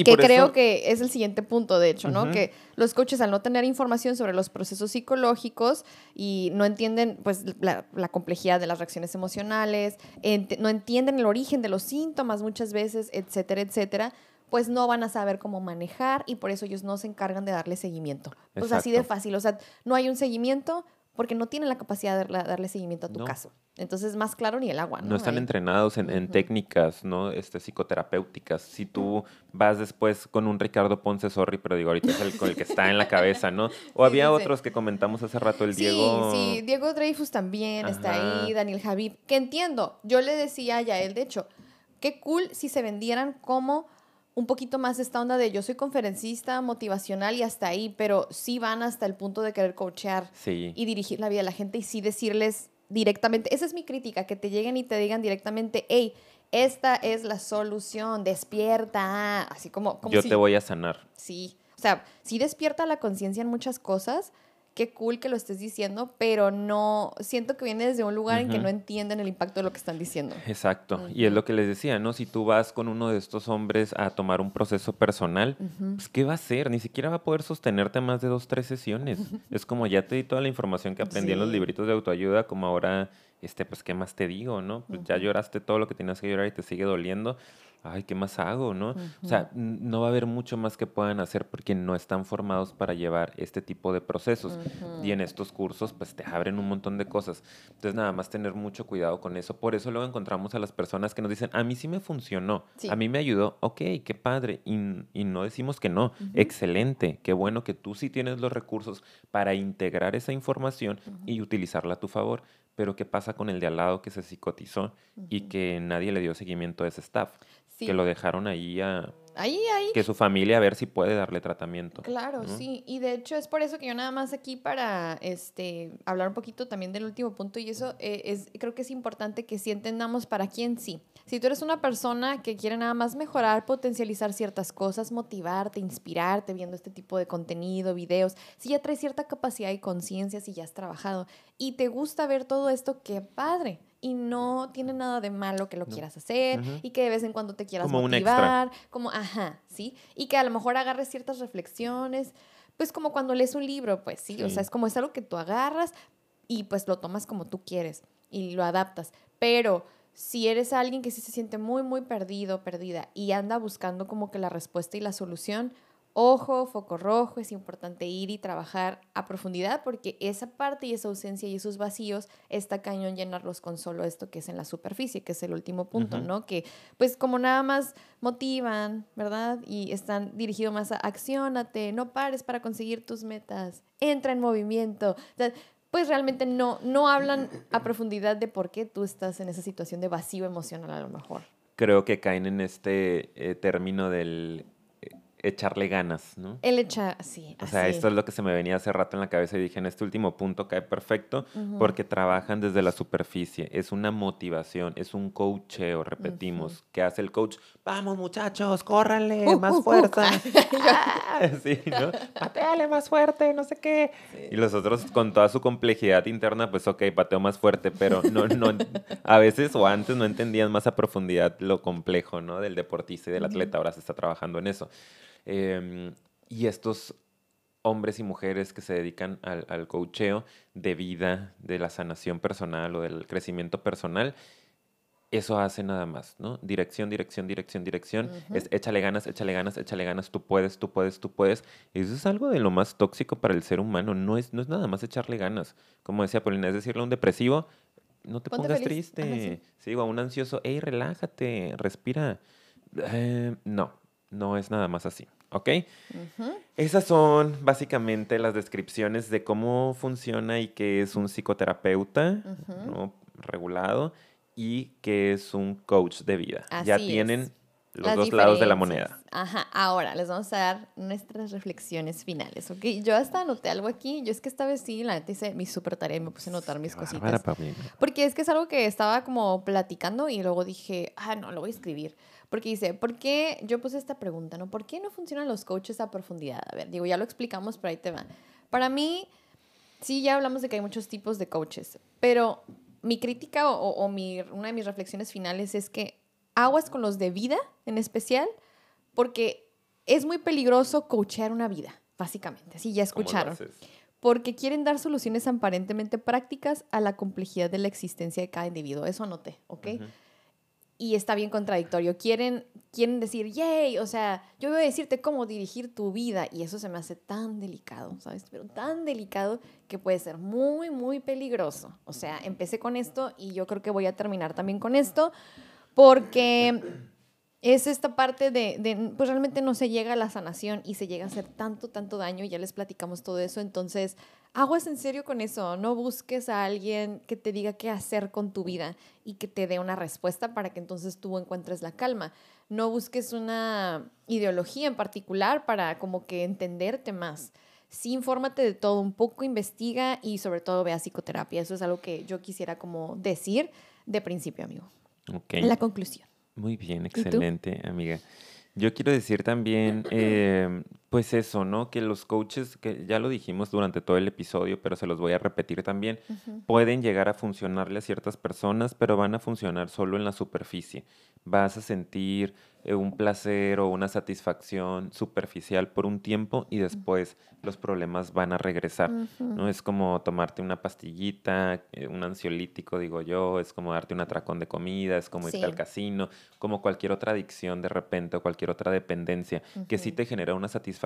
que creo que es el siguiente punto, de hecho, ¿no? Que los coaches al no tener información sobre los procesos psicológicos y no entienden pues la, complejidad de las reacciones emocionales, no entienden el origen de los síntomas muchas veces, etcétera, etcétera, pues no van a saber cómo manejar y por eso ellos no se encargan de darle seguimiento. Pues así de fácil, o sea, no hay un seguimiento porque no tienen la capacidad de darle seguimiento a tu caso. Entonces, más claro ni el agua. No, no están entrenados en, técnicas ¿no? este, psicoterapéuticas. Si tú vas después con un Ricardo Ponce, sorry, pero digo, ahorita es el, con el que está en la cabeza, ¿no? O había otros que comentamos hace rato, el Diego. Sí, sí, Diego Dreyfus también está ahí, Daniel Javib, que entiendo. Yo le decía a él, de hecho, qué cool si se vendieran como un poquito más esta onda de yo soy conferencista motivacional y hasta ahí, pero sí van hasta el punto de querer coachear y dirigir la vida de la gente y sí decirles directamente, esa es mi crítica, que te lleguen y te digan directamente, hey, esta es la solución, despierta, así como... como Yo te voy a sanar. Sí, o sea, sí despierta la conciencia en muchas cosas, qué cool que lo estés diciendo, pero no, siento que viene desde un lugar en que no entienden el impacto de lo que están diciendo. Exacto, y es lo que les decía, ¿no? Si tú vas con uno de estos hombres a tomar un proceso personal, pues ¿qué va a hacer? Ni siquiera va a poder sostenerte más de dos, tres sesiones. es como ya te di toda la información que aprendí en los libritos de autoayuda, como ahora, este, pues, ¿qué más te digo, no? Pues ya lloraste todo lo que tenías que llorar y te sigue doliendo ay, ¿qué más hago? ¿no? O sea, no va a haber mucho más que puedan hacer porque no están formados para llevar este tipo de procesos. Y en estos cursos, pues te abren un montón de cosas. Entonces, nada más tener mucho cuidado con eso. Por eso luego encontramos a las personas que nos dicen, a mí sí me funcionó, a mí me ayudó, ok, qué padre. Y, no decimos que no, excelente, qué bueno que tú sí tienes los recursos para integrar esa información y utilizarla a tu favor. Pero ¿qué pasa con el de al lado que se psicotizó y que nadie le dio seguimiento a ese staff? que lo dejaron ahí a... Ahí, ahí. Que su familia a ver si puede darle tratamiento. Claro, sí. Y de hecho es por eso que yo nada más aquí para este, hablar un poquito también del último punto y eso eh, es, creo que es importante que sí entendamos para quién sí. Si tú eres una persona que quiere nada más mejorar, potencializar ciertas cosas, motivarte, inspirarte viendo este tipo de contenido, videos, si ya traes cierta capacidad y conciencia, si ya has trabajado y te gusta ver todo esto, qué padre. Y no tiene nada de malo que lo quieras hacer y que de vez en cuando te quieras como motivar, como, ajá, ¿sí? Y que a lo mejor agarres ciertas reflexiones, pues como cuando lees un libro, pues sí, o sea, es como es algo que tú agarras y pues lo tomas como tú quieres y lo adaptas, pero si eres alguien que sí se siente muy, muy perdido, perdida y anda buscando como que la respuesta y la solución, ojo, foco rojo, es importante ir y trabajar a profundidad porque esa parte y esa ausencia y esos vacíos está cañón llenarlos con solo esto que es en la superficie, que es el último punto, ¿no? Que pues como nada más motivan, ¿verdad? Y están dirigidos más a accionate, no pares para conseguir tus metas, entra en movimiento. Pues realmente no, no hablan a profundidad de por qué tú estás en esa situación de vacío emocional a lo mejor. Creo que caen en este eh, término del echarle ganas, ¿no? El echar, sí. O sea, esto es lo que se me venía hace rato en la cabeza y dije, en este último punto cae perfecto porque trabajan desde la superficie. Es una motivación, es un coacheo, repetimos. ¿Qué hace el coach? Vamos muchachos, córranle, uh, más uh, uh. fuerza. sí, ¿no? Pateale más fuerte, no sé qué. Y los otros con toda su complejidad interna, pues ok, pateo más fuerte, pero no, no, a veces o antes no entendían más a profundidad lo complejo, ¿no? Del deportista y del atleta. Ahora se está trabajando en eso. Em, y estos hombres y mujeres que se dedican al, al coacheo de vida, de la sanación personal o del crecimiento personal, eso hace nada más, ¿no? Dirección, dirección, dirección, dirección. Es échale ganas, échale ganas, échale ganas, tú puedes, tú puedes, tú puedes. Eso es algo de lo más tóxico para el ser humano. No es, no es nada más echarle ganas. Como decía Paulina, es decirle a un depresivo, no te pongas triste. sí. a un ansioso, hey, relájate, respira. Eh, no, no es nada más así, ¿ok? Esas son básicamente las descripciones de cómo funciona y qué es un psicoterapeuta. regulado y qué es un coach de vida. ya tienen es. los Las dos lados de la moneda. Ajá, ahora les vamos a dar nuestras reflexiones finales, ¿ok? Yo hasta anoté algo aquí, yo es que esta vez sí, la neta hice mi súper tarea y me puse a anotar mis Qué cositas. Porque es que es algo que estaba como platicando y luego dije, ah, no, lo voy a escribir. Porque dice, ¿por qué? Yo puse esta pregunta, ¿no? ¿Por qué no funcionan los coaches a profundidad? A ver, digo, ya lo explicamos, pero ahí te va. Para mí, sí, ya hablamos de que hay muchos tipos de coaches, pero mi crítica o, o mi, una de mis reflexiones finales es que aguas con los de vida en especial, porque es muy peligroso coachear una vida, básicamente. Así ya ¿Cómo lo escucharon porque quieren dar soluciones aparentemente prácticas a la complejidad de la existencia de cada individuo. Eso anoté, ¿ok? Ujú. Y está bien contradictorio. Quieren, quieren decir, yay, o sea, yo voy a decirte cómo dirigir tu vida. Y eso se me hace tan delicado, ¿sabes? Pero tan delicado que puede ser muy, muy peligroso. O sea, empecé con esto y yo creo que voy a terminar también con esto, porque es esta parte de, de, pues realmente no se llega a la sanación y se llega a hacer tanto, tanto daño, ya les platicamos todo eso, entonces aguas en serio con eso, no busques a alguien que te diga qué hacer con tu vida y que te dé una respuesta para que entonces tú encuentres la calma, no busques una ideología en particular para como que entenderte más. Sí, infórmate de todo un poco, investiga y sobre todo vea psicoterapia. Eso es algo que yo quisiera como decir de principio, amigo. Ok. La conclusión. Muy bien, excelente, amiga. Yo quiero decir también, eh, pues eso, ¿no? Que los coaches, que ya lo dijimos durante todo el episodio, pero se los voy a repetir también, pueden llegar a funcionarle a ciertas personas, pero van a funcionar solo en la superficie. Vas a sentir eh, un placer o una satisfacción superficial por un tiempo y después los problemas van a regresar. ¿no? Es como tomarte una pastillita, eh, un ansiolítico, digo yo, es como darte un atracón de comida, es como irte Sí. al casino, como cualquier otra adicción de repente o cualquier otra dependencia que sí te genera una satisfacción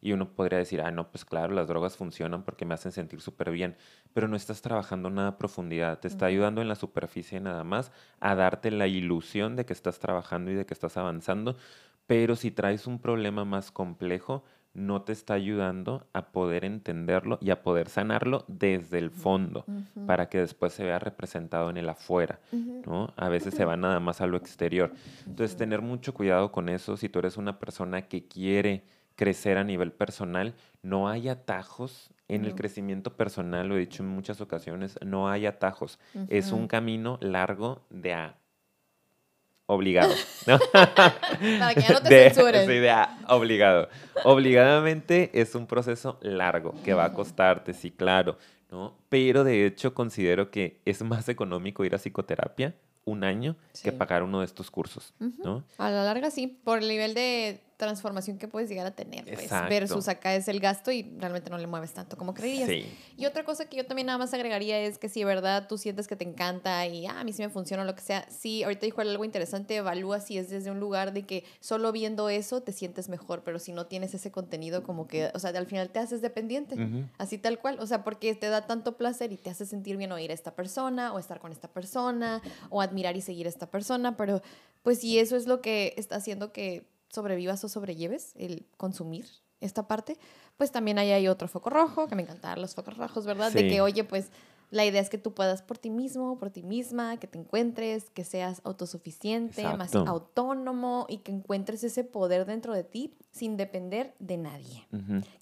y uno podría decir, ah, no, pues claro, las drogas funcionan porque me hacen sentir súper bien, pero no estás trabajando nada a profundidad, te está ayudando en la superficie nada más a darte la ilusión de que estás trabajando y de que estás avanzando, pero si traes un problema más complejo, no te está ayudando a poder entenderlo y a poder sanarlo desde el fondo Ujú. para que después se vea representado en el afuera. ¿no? A veces se va nada más a lo exterior. Entonces, tener mucho cuidado con eso. Si tú eres una persona que quiere crecer a nivel personal, no hay atajos en el crecimiento personal, lo he dicho en muchas ocasiones, no hay atajos. Es un camino largo de a obligado. ¿no? Para que ya no te De- censuren. sí, de a obligado. Obligadamente es un proceso largo que va a costarte, sí, claro, ¿no? Pero de hecho considero que es más económico ir a psicoterapia un año que pagar uno de estos cursos. A la larga sí, por el nivel de transformación que puedes llegar a tener, pues, versus acá es el gasto y realmente no le mueves tanto como creerías. Sí. Y otra cosa que yo también nada más agregaría es que si de verdad tú sientes que te encanta y ah, a mí sí me funciona o lo que sea, sí, ahorita dijo algo interesante, evalúa si es desde un lugar de que solo viendo eso te sientes mejor, pero si no tienes ese contenido como que, o sea, al final te haces dependiente. Así tal cual, o sea, porque te da tanto placer y te hace sentir bien oír a esta persona o estar con esta persona o admirar y seguir a esta persona, pero pues si eso es lo que está haciendo que sobrevivas o sobrelleves, el consumir esta parte, pues también ahí hay otro foco rojo, que me encantan los focos rojos, ¿verdad? De que, oye, pues la idea es que tú puedas por ti mismo, por ti misma, que te encuentres, que seas autosuficiente, más autónomo y que encuentres ese poder dentro de ti sin depender de nadie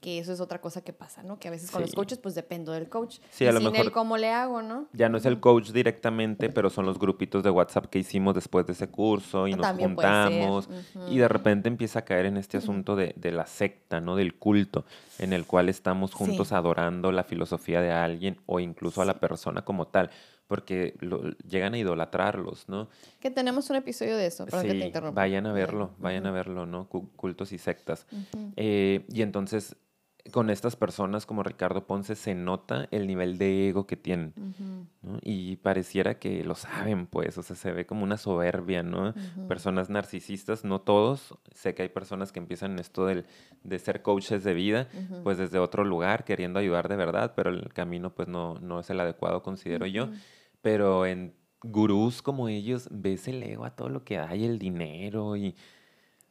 que eso es otra cosa que pasa, ¿no? Que a veces con los coaches pues dependo del coach. Sí, a lo sin mejor- él cómo le hago, ¿no? Ya no es el coach directamente, pero son los grupitos de WhatsApp que hicimos después de ese curso y nos También juntamos. Y de repente empieza a caer en este asunto de, de la secta, ¿no? Del culto, en el cual estamos juntos Sí. adorando la filosofía de alguien o incluso a la persona como tal, porque lo- llegan a idolatrarlos, ¿no? Que tenemos un episodio de eso, perdón que te interrumpa. vayan a verlo, vayan a verlo, ¿no? Cu- Cultos y sectas. Eh, y entonces, con estas personas como Ricardo Ponce se nota el nivel de ego que tienen. Y pareciera que lo saben, pues, o sea, se ve como una soberbia, ¿no? Personas narcisistas, no todos, sé que hay personas que empiezan esto del, de ser coaches de vida, pues desde otro lugar, queriendo ayudar de verdad, pero el camino pues no, no es el adecuado, considero yo. Pero en gurús como ellos, ves el ego a todo lo que hay, el dinero y...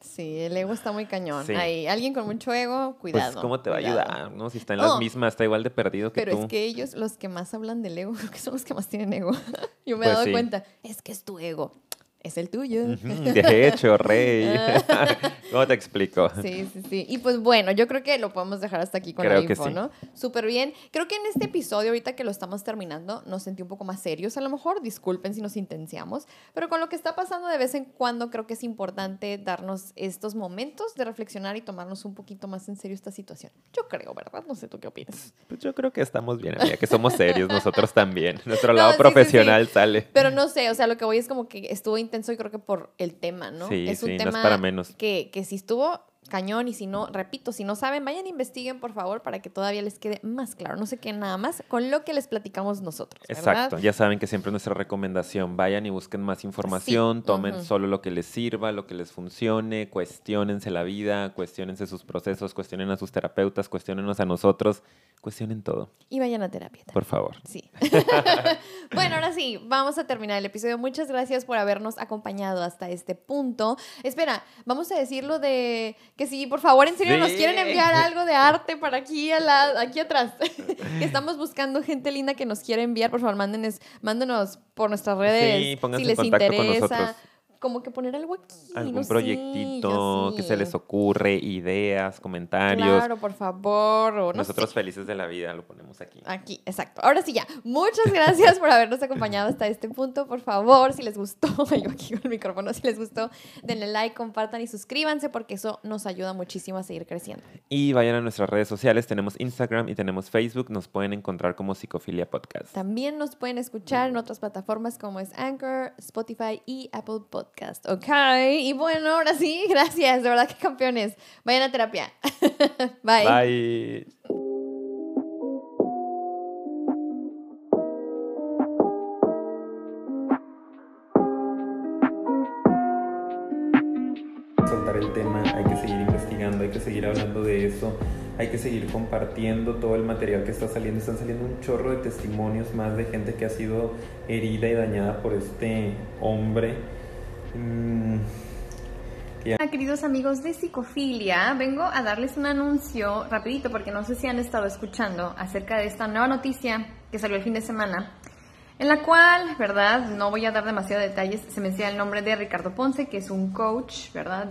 Sí, el ego está muy cañón. Sí. Hay alguien con mucho ego, cuidado. Pues, ¿cómo te va a cuidado. ayudar? ¿no? Si está en las Oh. mismas, está igual de perdido que Pero tú. es que ellos, los que más hablan del ego, creo que son los que más tienen ego. Yo me he Pues dado sí. cuenta, es que es tu ego, es el tuyo. De hecho, rey. ¿Cómo te explico? Sí, sí, sí. Y pues bueno, yo creo que lo podemos dejar hasta aquí con Creo la info, sí. ¿no? Súper bien. Creo que en este episodio, ahorita que lo estamos terminando, nos sentí un poco más serios a lo mejor. Disculpen si nos intenciamos. Pero con lo que está pasando de vez en cuando, creo que es importante darnos estos momentos de reflexionar y tomarnos un poquito más en serio esta situación. Yo creo, ¿verdad? No sé tú qué opinas. Pues yo creo que estamos bien, amiga, que somos serios nosotros también. Nuestro No, lado sí, sí, profesional sale. Pero no sé, o sea, lo que voy es como que estuvo intenso y creo que por el tema, ¿no? Sí, es un sí, no es tema para menos. Que, que si estuvo cañón y si no, repito, si no saben, vayan investiguen por favor para que todavía les quede más claro. No sé qué nada más con lo que les platicamos nosotros. ¿verdad? Exacto, ya saben que siempre nuestra recomendación, vayan y busquen más información, tomen solo lo que les sirva, lo que les funcione, cuestionense la vida, cuestionense sus procesos, cuestionen a sus terapeutas, cuestionenos a nosotros, cuestionen todo, Y vayan a terapia. también. por favor. Sí. bueno, ahora sí, vamos a terminar el episodio. Muchas gracias por habernos acompañado hasta este punto. Espera, vamos a decirlo de que si por favor en serio nos quieren enviar algo de arte para aquí, a la, aquí atrás. que estamos buscando gente linda que nos quiera enviar. Por favor, mándenos, mándenos por nuestras redes Sí, si en les con interesa. nosotros. Como que poner algo aquí. Algún no proyectito que sí. se les ocurre, ideas, comentarios. Claro, por favor. O no Nosotros sé. felices de la vida lo ponemos aquí. Aquí, exacto. Ahora sí ya. Muchas gracias por habernos acompañado hasta este punto. Por favor, si les gustó, yo aquí con el micrófono, si les gustó, denle like, compartan y suscríbanse porque eso nos ayuda muchísimo a seguir creciendo. Y vayan a nuestras redes sociales, tenemos Instagram y tenemos Facebook, nos pueden encontrar como Psicofilia Podcast. También nos pueden escuchar en otras plataformas como es Anchor, Spotify y Apple Podcast. Ok. Y bueno, ahora sí, gracias. De verdad que campeones. Vayan a terapia. Bye. Bye. soltar el tema, hay que seguir investigando, hay que seguir hablando de eso, hay que seguir compartiendo todo el material que está saliendo. Están saliendo un chorro de testimonios más de gente que ha sido herida y dañada por este hombre. Mm, Hola queridos amigos de Psicofilia, vengo a darles un anuncio rapidito porque no sé si han estado escuchando acerca de esta nueva noticia que salió el fin de semana, en la cual, ¿verdad? No voy a dar demasiados detalles, se menciona el nombre de Ricardo Ponce, que es un coach, ¿verdad?